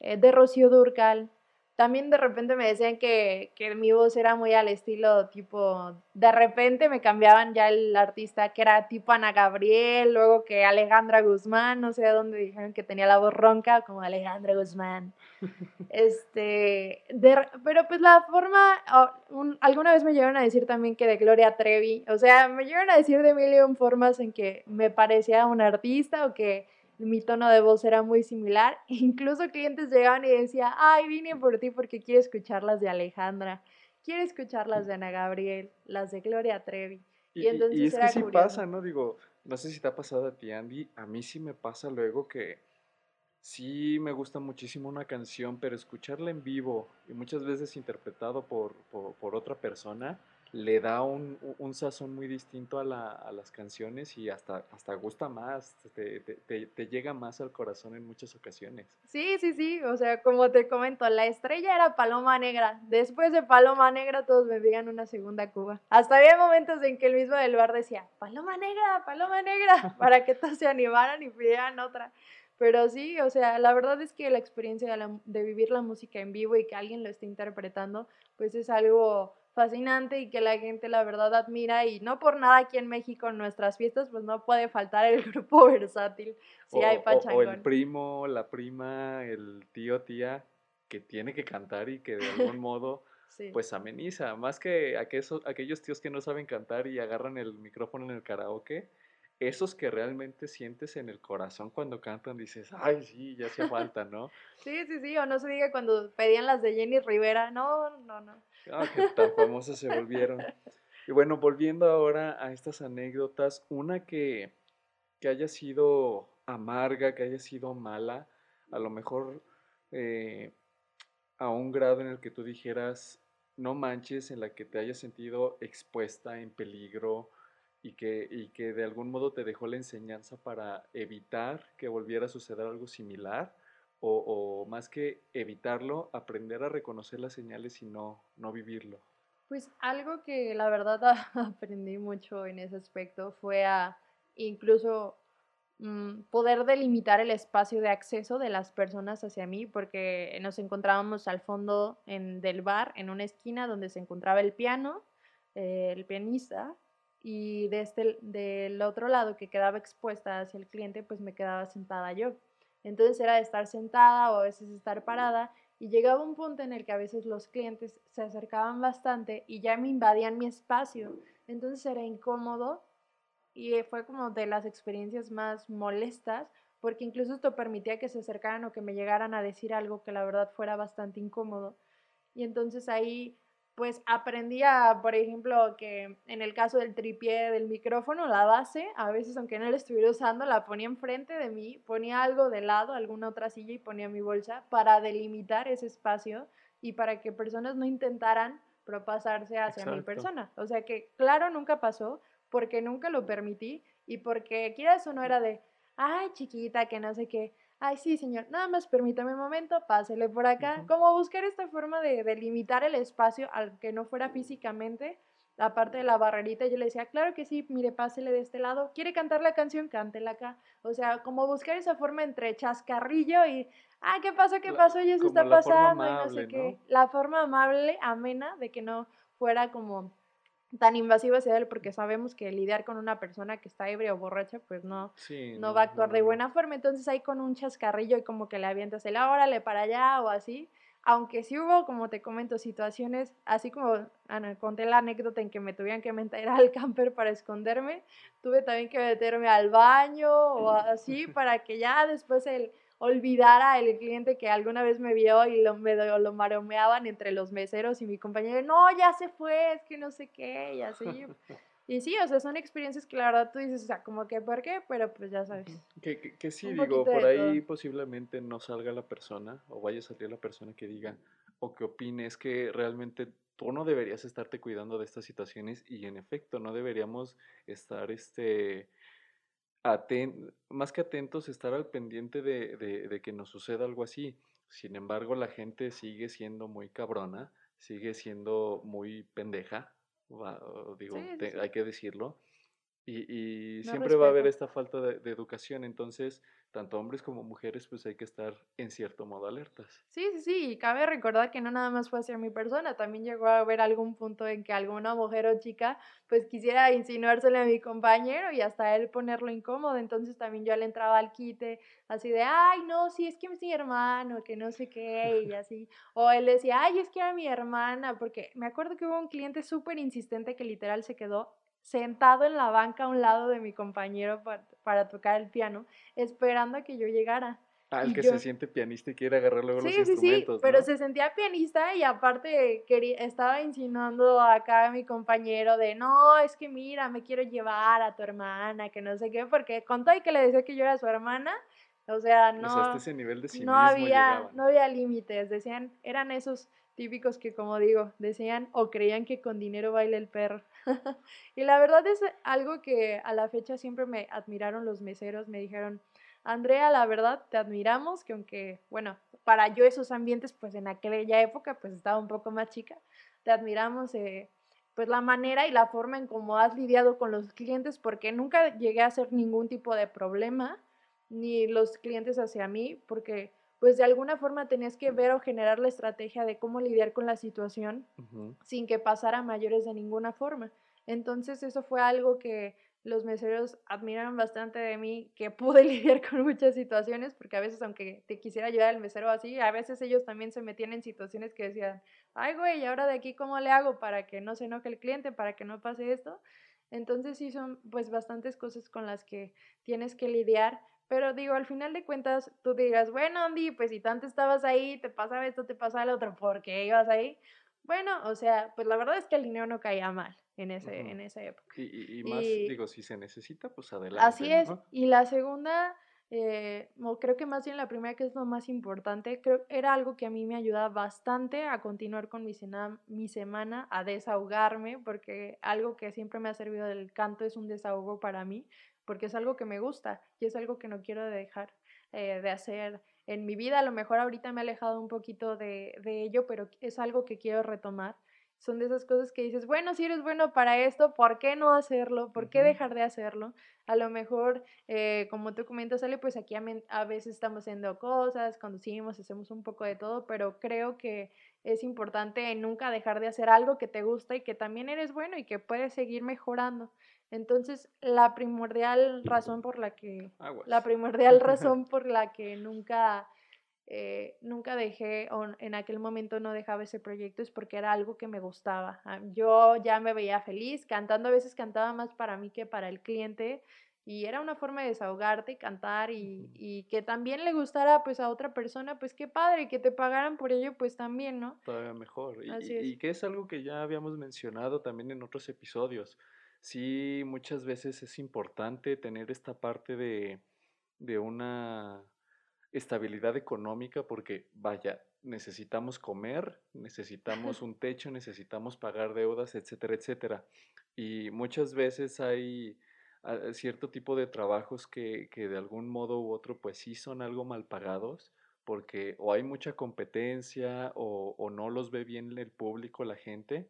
S2: eh, de Rocío Durcal, también de repente me decían que, que, mi voz era muy al estilo tipo, de repente me cambiaban ya el artista que era tipo Ana Gabriel, luego que Alejandra Guzmán, no sé de dónde dijeron que tenía la voz ronca como Alejandra Guzmán. este, pero pues la forma, alguna vez me llegaron a decir también que de Gloria Trevi, o sea, me llegaron a decir de mil formas en que me parecía un artista o que mi tono de voz era muy similar. Incluso clientes llegaban y decían, ay, vine por ti porque quiero escuchar las de Alejandra, quiero escuchar las de Ana Gabriel, las de Gloria Trevi.
S1: Y, entonces y es que sí pasa, ¿no? Digo, no sé si te ha pasado a ti, Andy, a mí sí me pasa luego que sí me gusta muchísimo una canción, pero escucharla en vivo y muchas veces interpretado por, por, por otra persona, le da un, un sazón muy distinto a, la, las canciones y hasta, hasta gusta más, te, te, llega más al corazón en muchas ocasiones.
S2: Sí, sí, sí, o sea, como te comento, la estrella era Paloma Negra. Después de Paloma Negra todos me digan una segunda Cuba. Hasta había momentos en que el mismo del bar decía, Paloma Negra, Paloma Negra, para que todos se animaran y pidieran otra. Pero sí, o sea, la verdad es que la experiencia de, de vivir la música en vivo y que alguien lo esté interpretando, pues es algo fascinante y que la gente la verdad admira y no por nada aquí en México en nuestras fiestas pues no puede faltar el grupo versátil. Si
S1: o,
S2: hay
S1: pachangón. O, el primo, la prima, el tío, tía que tiene que cantar y que de algún modo pues ameniza, más que aquellos, aquellos tíos que no saben cantar y agarran el micrófono en el karaoke, esos que realmente sientes en el corazón cuando cantan, dices, ay, sí, ya hacía falta, ¿no?
S2: sí, sí, sí, o no se diga cuando pedían las de Jenny Rivera, no, no, no.
S1: Ah, que tan famosas se volvieron. Y bueno, volviendo ahora a estas anécdotas, una que, que haya sido amarga, que haya sido mala, a lo mejor eh, a un grado en el que tú dijeras, no manches, en la que te hayas sentido expuesta, en peligro, y que, y que de algún modo te dejó la enseñanza para evitar que volviera a suceder algo similar o, más que evitarlo, aprender a reconocer las señales y no, no vivirlo?
S2: Pues algo que la verdad aprendí mucho en ese aspecto fue a incluso mm, poder delimitar el espacio de acceso de las personas hacia mí, porque nos encontrábamos al fondo en, del bar, en una esquina donde se encontraba el piano, eh, el pianista, y de este, del otro lado que quedaba expuesta hacia el cliente, pues me quedaba sentada yo. Entonces era de estar sentada o a veces estar parada y llegaba un punto en el que a veces los clientes se acercaban bastante y ya me invadían mi espacio. Entonces era incómodo y fue como de las experiencias más molestas porque incluso esto permitía que se acercaran o que me llegaran a decir algo que la verdad fuera bastante incómodo. Y entonces ahí pues aprendía, por ejemplo, que en el caso del tripié del micrófono, la base, a veces aunque no la estuviera usando, la ponía enfrente de mí, ponía algo de lado, alguna otra silla y ponía mi bolsa para delimitar ese espacio y para que personas no intentaran propasarse hacia mi persona. O sea que, claro, nunca pasó porque nunca lo permití y porque quieras o no era de, ay, chiquita, que no sé qué ay, sí, señor, nada más permítame un momento, pásele por acá. Como buscar esta forma de delimitar el espacio al que no fuera físicamente, la parte de la barrerita, yo le decía, claro que sí, mire, pásele de este lado. ¿Quiere cantar la canción? Cántela acá. O sea, como buscar esa forma entre chascarrillo y, ah, ¿qué pasó? ¿Qué pasó? Ya se está pasando y no sé qué. La forma amable, amena, de que no fuera como tan invasivo hacia él porque sabemos que lidiar con una persona que está ebria o borracha pues no, no, va a actuar de buena forma. Entonces ahí con un chascarrillo y como que le avientas el órale para allá o así. Aunque sí hubo, como te comento, situaciones, así como conté la anécdota en que me tuvieron que meter al camper para esconderme, tuve también que meterme al baño o así para que ya después el, olvidara el cliente que alguna vez me vio y lo, me, lo maromeaban entre los meseros y mi compañero, no, ya se fue, es que no sé qué, y así. Y sí, o sea, son experiencias que la verdad tú dices, o sea, como que, ¿por qué? Pero pues ya sabes.
S1: Que, que, sí, digo, por ahí posiblemente no salga la persona o vaya a salir la persona que diga o que opine, es que realmente tú no deberías estarte cuidando de estas situaciones y en efecto no deberíamos estar, este, más que atentos, estar al pendiente de, de, que nos suceda algo así. Sin embargo, la gente sigue siendo muy cabrona, sigue siendo muy pendeja, digo, hay que decirlo. Y, y siempre va a haber esta falta de, de, educación. Entonces, tanto hombres como mujeres, pues hay que estar en cierto modo alertas.
S2: Sí, sí, sí, cabe recordar que no nada más fue hacia mi persona, también llegó a haber algún punto en que alguna mujer o chica pues quisiera insinuársele a mi compañero y hasta él ponerlo incómodo, entonces también yo le entraba al quite, así de, ay, no, sí, es que es mi hermano, que no sé qué, y así, o él decía, ay, es que era mi hermana, porque me acuerdo que hubo un cliente súper insistente que literal se quedó sentado en la banca a un lado de mi compañero para, tocar el piano, esperando a que yo llegara.
S1: Ah, el que se siente pianista y quiere agarrar luego los instrumentos.
S2: Sí, pero se sentía pianista y aparte quería, estaba insinuando acá a mi compañero de no, es que mira, me quiero llevar a tu hermana, que no sé qué, porque con todo y que le decía que yo era su hermana, o sea, no, no había, no había límites, decían, eran esos típicos que como digo, decían o creían que con dinero baila el perro. y la verdad es algo que a la fecha siempre me admiraron los meseros, me dijeron, Andrea, la verdad te admiramos, que aunque, bueno, para yo esos ambientes, pues en aquella época, pues estaba un poco más chica, te admiramos. Eh, pues la manera y la forma en cómo has lidiado con los clientes, porque nunca llegué a hacer ningún tipo de problema, ni los clientes hacia mí, porque pues de alguna forma tenías que ver o generar la estrategia de cómo lidiar con la situación sin que pasara mayores de ninguna forma. Entonces eso fue algo que los meseros admiraron bastante de mí, que pude lidiar con muchas situaciones, porque a veces aunque te quisiera ayudar el mesero así, a veces ellos también se metían en situaciones que decían, ay güey, ¿y ahora de aquí cómo le hago para que no se enoje el cliente, para que no pase esto? Entonces sí son pues bastantes cosas con las que tienes que lidiar pero digo, al final de cuentas, tú digas, bueno, Andy, pues si tanto estabas ahí, te pasaba esto, te pasaba lo otro, ¿por qué ibas ahí? Bueno, o sea, pues la verdad es que el dinero no caía mal en, ese, en esa época.
S1: Y, más, digo, si se necesita, pues adelante.
S2: Así es. Y la segunda, eh, creo que más bien la primera, que es lo más importante, creo era algo que a mí me ayuda bastante a continuar con mi, mi semana, a desahogarme, porque algo que siempre me ha servido del canto es un desahogo para mí porque es algo que me gusta y es algo que no quiero dejar eh, de hacer en mi vida. A lo mejor ahorita me he alejado un poquito de, ello, pero es algo que quiero retomar. son de esas cosas que dices, bueno, si eres bueno para esto, ¿por qué no hacerlo? ¿Por qué dejar de hacerlo? A lo mejor, eh, como tú comentas, sale, pues aquí a, veces estamos haciendo cosas, conducimos, hacemos un poco de todo, pero creo que es importante nunca dejar de hacer algo que te gusta y que también eres bueno y que puedes seguir mejorando. Entonces, la primordial razón por la que, la primordial razón por la que nunca eh, nunca dejé, o en aquel momento no dejaba ese proyecto, es porque era algo que me gustaba. Ah, yo ya me veía feliz, cantando a veces cantaba más para mí que para el cliente, y era una forma de desahogarte y cantar y, que también le gustara pues a otra persona, pues qué padre, que te pagaran por ello, pues también, ¿no?
S1: Todavía mejor. Y, y, que es algo que ya habíamos mencionado también en otros episodios. Sí, muchas veces es importante tener esta parte de, de una estabilidad económica porque, vaya, necesitamos comer, necesitamos un techo, necesitamos pagar deudas, etcétera, etcétera. Y muchas veces hay ah, cierto tipo de trabajos que, que, de algún modo u otro pues sí son algo mal pagados porque o hay mucha competencia o, o no los ve bien el público, la gente.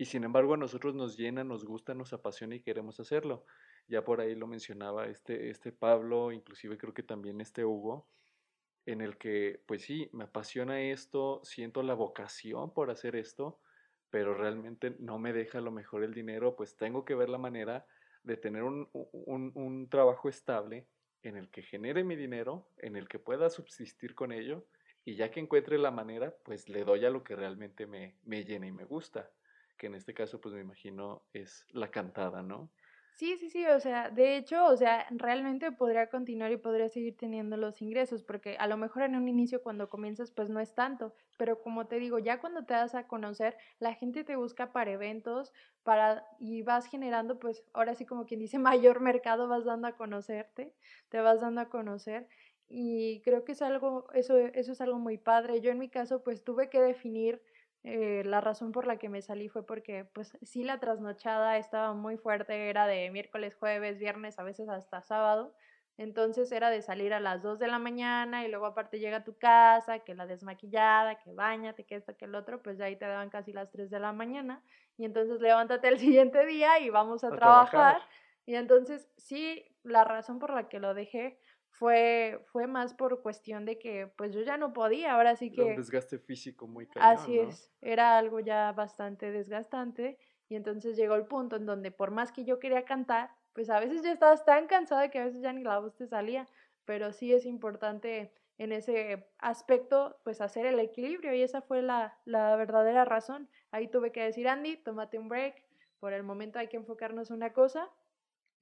S1: Y sin embargo a nosotros nos llena, nos gusta, nos apasiona y queremos hacerlo. Ya por ahí lo mencionaba este, este Pablo, inclusive creo que también este Hugo, en el que, pues sí, me apasiona esto, siento la vocación por hacer esto, pero realmente no me deja lo mejor el dinero, pues tengo que ver la manera de tener un, un, trabajo estable en el que genere mi dinero, en el que pueda subsistir con ello, y ya que encuentre la manera, pues le doy a lo que realmente me, me llena y me gusta, que en este caso, pues me imagino es la cantada, ¿no?
S2: Sí, sí, sí, o sea, de hecho, o sea, realmente podría continuar y podría seguir teniendo los ingresos, porque a lo mejor en un inicio cuando comienzas pues no es tanto, pero como te digo, ya cuando te das a conocer, la gente te busca para eventos, para y vas generando pues ahora sí como quien dice mayor mercado, vas dando a conocerte, te vas dando a conocer y creo que es algo eso eso es algo muy padre. Yo en mi caso pues tuve que definir eh, la razón por la que me salí fue porque, pues sí, la trasnochada estaba muy fuerte, era de miércoles, jueves, viernes, a veces hasta sábado. Entonces era de salir a las 2 de la mañana y luego aparte llega a tu casa, que la desmaquillada, que bañate, que esto, que el otro, pues ya ahí te daban casi las 3 de la mañana. Y entonces levántate el siguiente día y vamos a, trabajar. Y entonces sí, la razón por la que lo dejé fue, fue más por cuestión de que pues yo ya no podía, ahora sí que...
S1: un desgaste físico muy cañón,
S2: Así es, era algo ya bastante desgastante y entonces llegó el punto en donde por más que yo quería cantar, pues a veces ya estabas tan cansada que a veces ya ni la voz te salía, pero sí es importante en ese aspecto pues hacer el equilibrio y esa fue la, la verdadera razón. Ahí tuve que decir, Andy, tómate un break, por el momento hay que enfocarnos en una cosa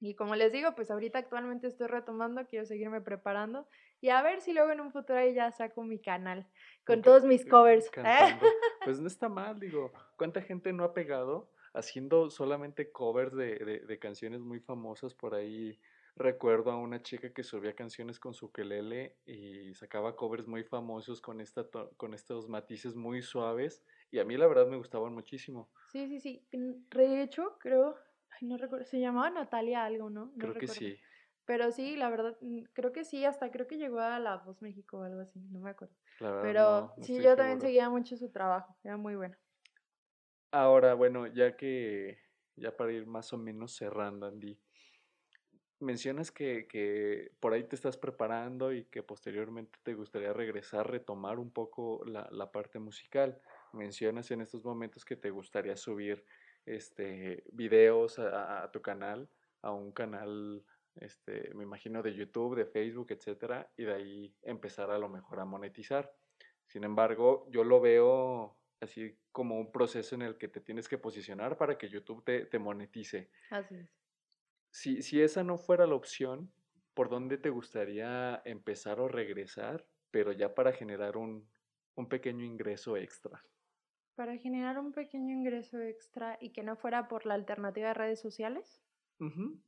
S2: y como les digo, pues ahorita actualmente estoy retomando, quiero seguirme preparando y a ver si luego en un futuro ya saco mi canal con todos mis covers.
S1: Pues no está mal, digo, ¿cuánta gente no ha pegado haciendo solamente covers de, de, canciones muy famosas por ahí? Recuerdo a una chica que subía canciones con su quelele y sacaba covers muy famosos con, esta con estos matices muy suaves y a mí la verdad me gustaban muchísimo.
S2: Sí, sí, sí. De hecho, creo, no recuerdo, se llamaba Natalia algo, ¿no?
S1: creo que sí.
S2: Pero sí, la verdad, creo que sí, hasta creo que llegó a La Voz México o algo así, no me acuerdo. Pero sí, yo también seguía mucho su trabajo, era muy bueno.
S1: Ahora, bueno, ya que, ya para ir más o menos cerrando, Andy, mencionas que, que por ahí te estás preparando y que posteriormente te gustaría regresar, retomar un poco la, la parte musical. Mencionas en estos momentos que te gustaría subir este, videos a, tu canal, a un canal, este, me imagino, de YouTube, de Facebook, etcétera, y de ahí empezar a lo mejor a monetizar. Sin embargo, yo lo veo así como un proceso en el que te tienes que posicionar para que YouTube te, te monetice.
S2: Así es.
S1: Si, si esa no fuera la opción, ¿por dónde te gustaría empezar o regresar, pero ya para generar un, un pequeño ingreso extra?
S2: Para generar un pequeño ingreso extra y que no fuera por la alternativa de redes sociales.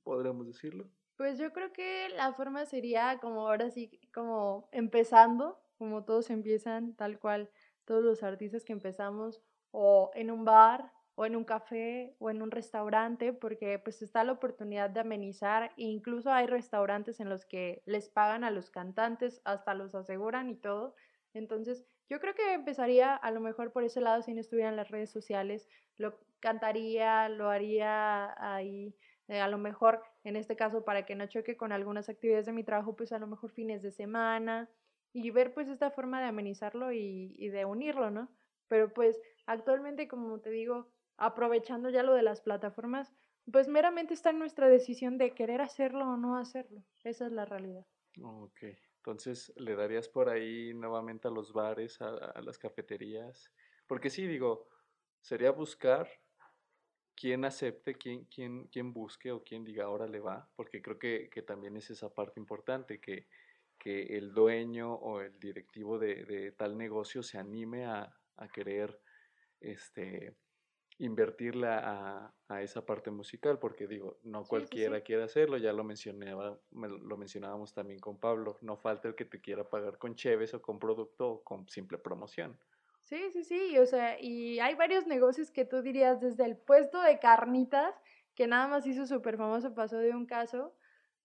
S1: podríamos decirlo.
S2: Pues yo creo que la forma sería como ahora sí, como empezando, como todos empiezan, tal cual, todos los artistas que empezamos, o en un bar, o en un café, o en un restaurante, porque pues está la oportunidad de amenizar, e incluso hay restaurantes en los que les pagan a los cantantes, hasta los aseguran y todo. Entonces, yo creo que empezaría a lo mejor por ese lado si no estuviera en las redes sociales, lo cantaría, lo haría ahí, eh, a lo mejor en este caso para que no choque con algunas actividades de mi trabajo, pues a lo mejor fines de semana y ver pues esta forma de amenizarlo y, y de unirlo, ¿no? Pero pues actualmente, como te digo, aprovechando ya lo de las plataformas, pues meramente está en nuestra decisión de querer hacerlo o no hacerlo. Esa es la realidad.
S1: Ok, entonces le darías por ahí nuevamente a los bares, a, las cafeterías, porque sí, digo, sería buscar quién acepte, quién, quién, quién busque o quién diga ahora le va, porque creo que, también es esa parte importante, que, que el dueño o el directivo de, de tal negocio se anime a, a querer este, invertirle a, a, esa parte musical, porque digo, no cualquiera quiere hacerlo, ya lo mencionaba, lo mencionábamos también con Pablo, no falta el que te quiera pagar con cheves o con producto o con simple promoción.
S2: Sí, sí, sí, o sea, y hay varios negocios que tú dirías desde el puesto de carnitas, que nada más hizo súper famoso, pasó de un caso,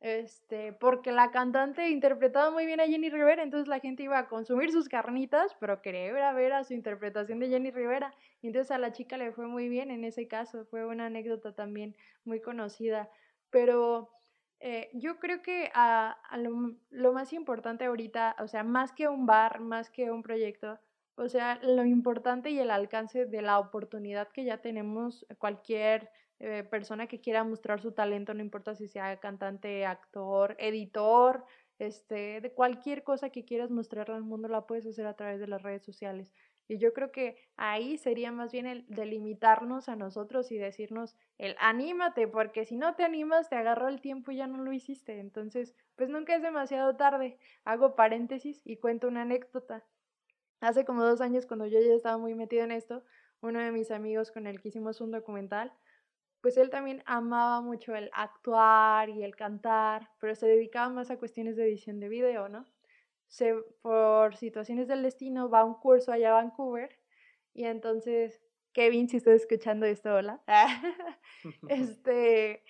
S2: este, porque la cantante interpretaba muy bien a Jenny Rivera, entonces la gente iba a consumir sus carnitas, pero quería a ver a su interpretación de Jenny Rivera. Entonces a la chica le fue muy bien en ese caso, fue una anécdota también muy conocida. Pero eh, yo creo que a, lo, lo, más importante ahorita, o sea, más que un bar, más que un proyecto, o sea, lo importante y el alcance de la oportunidad que ya tenemos cualquier eh, persona que quiera mostrar su talento, no importa si sea cantante, actor, editor, este, de cualquier cosa que quieras mostrarle al mundo, la puedes hacer a través de las redes sociales. Y yo creo que ahí sería más bien el delimitarnos a nosotros y decirnos el anímate, porque si no te animas, te agarró el tiempo y ya no lo hiciste. Entonces, pues nunca es demasiado tarde. Hago paréntesis y cuento una anécdota. Hace como dos años, cuando yo ya estaba muy metido en esto, uno de mis amigos con el que hicimos un documental, pues él también amaba mucho el actuar y el cantar, pero se dedicaba más a cuestiones de edición de video, ¿no? Se, por situaciones del destino va a un curso allá a Vancouver y entonces, Kevin, si estás escuchando esto, hola, este,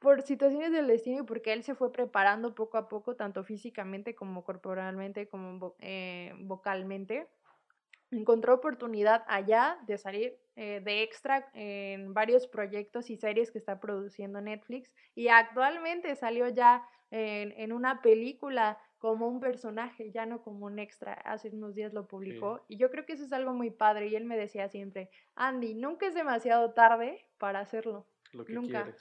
S2: por situaciones del destino y porque él se fue preparando poco a poco, tanto físicamente como corporalmente, como eh, vocalmente, encontró oportunidad allá de salir eh, de extra en varios proyectos y series que está produciendo Netflix y actualmente salió ya en, una película como un personaje, ya no como un extra. Hace unos días lo publicó y yo creo que eso es algo muy padre y él me decía siempre, Andy, nunca es demasiado tarde para hacerlo.
S1: Lo que
S2: nunca.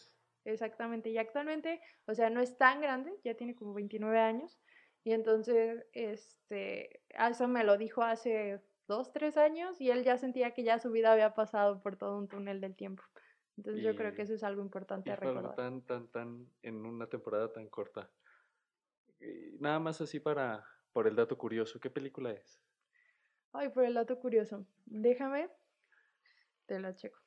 S2: Exactamente. Y actualmente, o sea, no es tan grande, ya tiene como 29 años. Y entonces, este, eso me lo dijo hace dos, tres años y él ya sentía que ya su vida había pasado por todo un túnel del tiempo. Entonces yo creo que eso es algo importante a recordar.
S1: Tan, tan, tan, en una temporada tan corta. nada más así para, por el dato curioso, ¿qué película es?
S2: Ay, por el dato curioso. Déjame, te lo checo.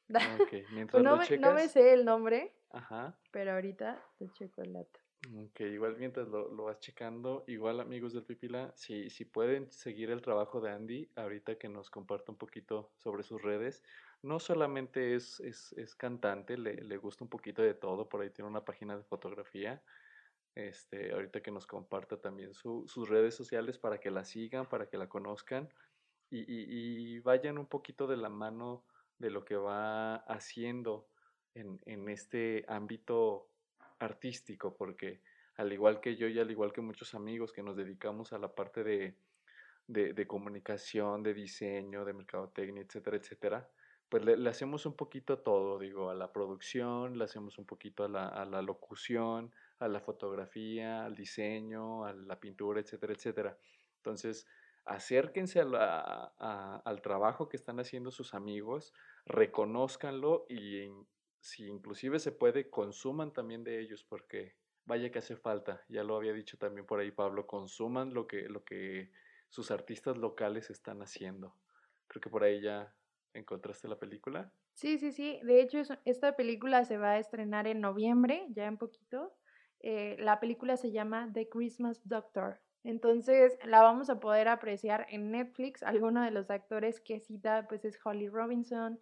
S1: mientras
S2: no,
S1: lo
S2: me, no me sé el nombre, Ajá. pero ahorita te checo el dato.
S1: Ok, igual mientras lo, lo, vas checando, igual amigos del Pipila, si, si pueden seguir el trabajo de Andy, ahorita que nos comparta un poquito sobre sus redes, no solamente es, es, es cantante, le, le, gusta un poquito de todo, por ahí tiene una página de fotografía, este, ahorita que nos comparta también su, sus redes sociales para que la sigan, para que la conozcan y, y, y, vayan un poquito de la mano de lo que va haciendo en, en este ámbito artístico, porque al igual que yo y al igual que muchos amigos que nos dedicamos a la parte de, de, comunicación, de diseño, de mercadotecnia, etcétera, etcétera, pues le, hacemos un poquito todo, digo, a la producción, le hacemos un poquito a la, a la locución, a la fotografía, al diseño, a la pintura, etcétera, etcétera. Entonces, acérquense a al trabajo que están haciendo sus amigos, reconózcanlo y si inclusive se puede, consuman también de ellos, porque vaya que hace falta. Ya lo había dicho también por ahí Pablo, consuman lo que, lo que sus artistas locales están haciendo. Creo que por ahí ya encontraste la película.
S2: Sí, sí, sí. De hecho, esta película se va a estrenar en noviembre, ya en poquito. Eh, la película se llama The Christmas Doctor. Entonces la vamos a poder apreciar en Netflix. Algunos de los actores que cita pues es Holly Robinson,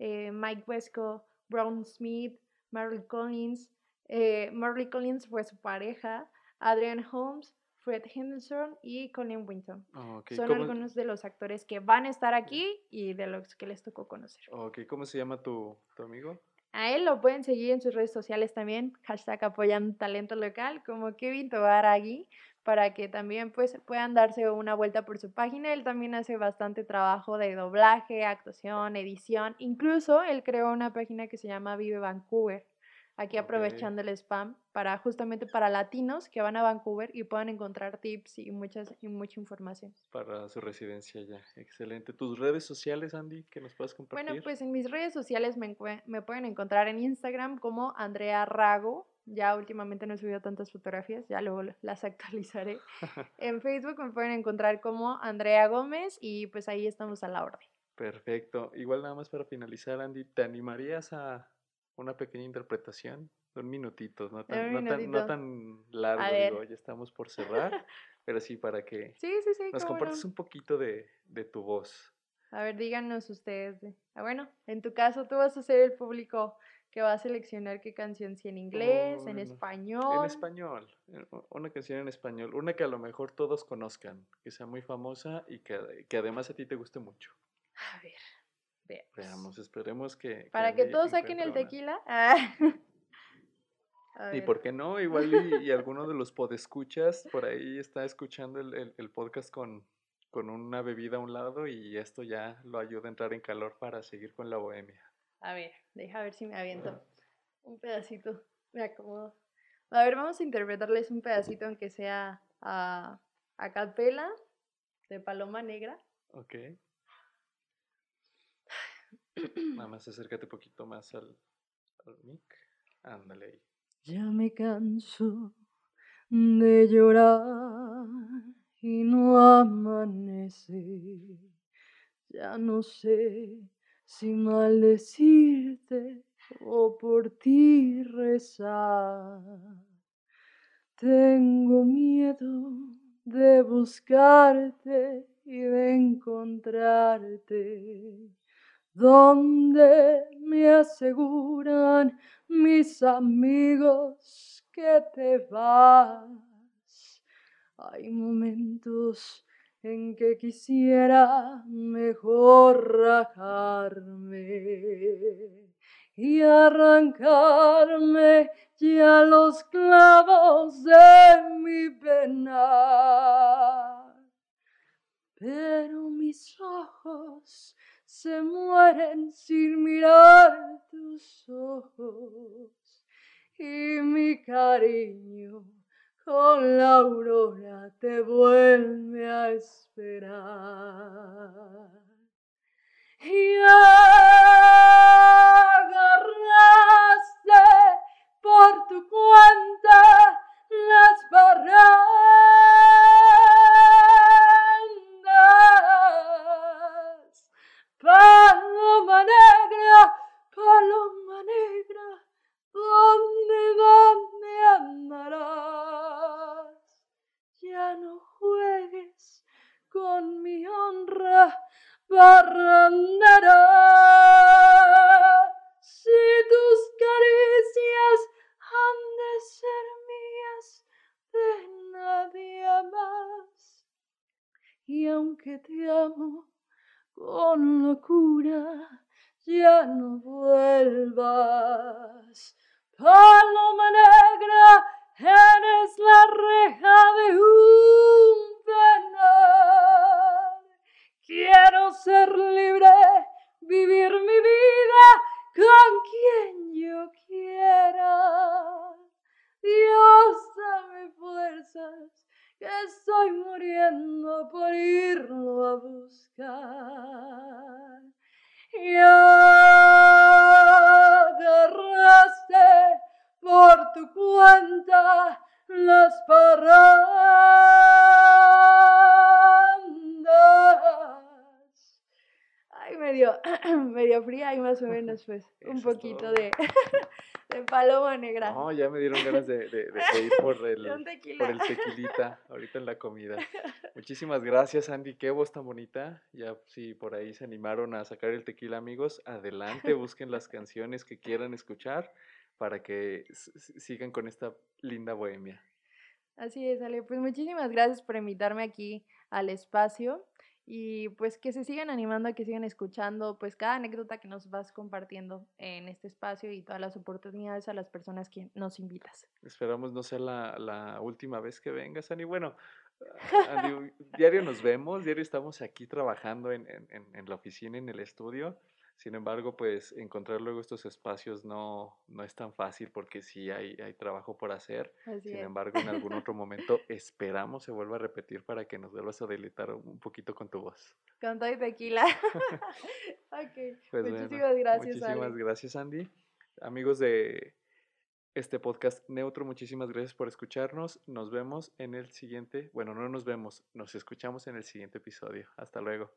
S2: eh, Mike Wesco, Brown Smith, Marley Collins. Eh, Marley Collins fue su pareja. Adrian Holmes Fred Henderson y Colin Winton.
S1: Ah, ok,
S2: Son
S1: ¿cómo-
S2: algunos de los actores que van a estar aquí y de los que les tocó conocer.
S1: ok, ¿cómo se llama tu, tu amigo?
S2: A él lo pueden seguir en sus redes sociales también, hashtag apoyan talento local, como Kevin Tobaragui, para que también pues puedan darse una vuelta por su página. Él también hace bastante trabajo de doblaje, actuación, edición. Incluso él creó una página que se llama Vive Vancouver. Aquí aprovechando el spam para justamente para latinos que van a Vancouver y puedan encontrar tips y muchas y mucha información.
S1: Para su residencia ya. Excelente. ¿Tus redes sociales, Andy, que nos puedas compartir?
S2: Bueno, pues en mis redes sociales me, me pueden encontrar en Instagram como Andrea Rago. Ya últimamente no he subido tantas fotografías, ya luego las actualizaré. En Facebook me pueden encontrar como Andrea Gómez y pues ahí estamos a la orden.
S1: Perfecto. Igual nada más para finalizar, Andy, ¿te animarías a una pequeña interpretación? De un minutito, no tan,
S2: un
S1: no tan, no tan largo, digo, ya estamos por cerrar, pero sí para que
S2: Sí, sí, sí.
S1: nos
S2: no.
S1: compartas un poquito de, de tu voz.
S2: A ver, díganos ustedes. de- Ah, bueno, en tu caso tú vas a ser el público que va a seleccionar qué canción, si en inglés, en español.
S1: En español, una canción en español, una que a lo mejor todos conozcan, que sea muy famosa y que, que además a ti te guste mucho.
S2: A ver, veamos.
S1: Veamos, esperemos que...
S2: Para que todos saquen el tequila. Ah.
S1: Y por qué no, igual y, y alguno de los podescuchas por ahí está escuchando el, el- el podcast con, con una bebida a un lado y esto ya lo ayuda a entrar en calor para seguir con la bohemia.
S2: A ver, deja ver si me aviento un pedacito. Me acomodo. A ver, vamos a interpretarles un pedacito, aunque sea a, a capela de Paloma Negra.
S1: Ok. Nada más acércate un poquito más al, al mic. Ándale ahí.
S2: Ya me canso de llorar y no amanece. Ya no sé si maldecirte o por ti rezar. Tengo miedo de buscarte y de encontrarte donde me aseguran mis amigos que te vas. Hay momentos en que quisiera mejor rajarme y arrancarme ya los clavos de mi pena. Pero mis ojos se mueren sin mirar tus ojos y mi cariño con la aurora te vuelve a esperar. Y agarraste por tu cuenta las barrandas. Paloma negra, paloma negra, ¿dónde, dónde andarás? Ya no juegues con mi honra, barrandera. Si tus caricias han de ser mías, de nadie más. Y aunque te amo con locura, ya no vuelvas. Paloma negra, eres la reja de un penal. Quiero ser libre, vivir mi vida con quien yo quiera. Dios, dame fuerzas, que estoy pues, un
S1: Eso
S2: poquito de, de paloma negra.
S1: No, ya me dieron ganas de, de- ir por el, por tequilita ahorita en la comida. Muchísimas gracias, Andy. Qué voz tan bonita. Ya si por ahí se animaron a sacar el tequila, amigos, adelante, busquen las canciones que quieran escuchar para que sigan con esta linda bohemia.
S2: Así es, Ale. Pues muchísimas gracias por invitarme aquí al espacio y pues que se sigan animando, que sigan escuchando pues cada anécdota que nos vas compartiendo en este espacio y todas las oportunidades a las personas que nos invitas.
S1: Esperamos no ser la, la última vez que vengas, Ani. Bueno, Andy, diario nos vemos, diario estamos aquí trabajando en, en, en la oficina, en el estudio. Sin embargo, pues encontrar luego estos espacios no, no es tan fácil porque sí hay, hay trabajo por hacer. Sin embargo, en algún otro momento esperamos se vuelva a repetir para que nos vuelvas a deleitar un poquito con tu voz.
S2: Con todo y tequila. ok. Pues muchísimas gracias.
S1: Muchísimas gracias, Andy. Amigos de este podcast neutro, muchísimas gracias por escucharnos. Nos vemos en el siguiente, bueno, no nos vemos, nos escuchamos en el siguiente episodio. Hasta luego.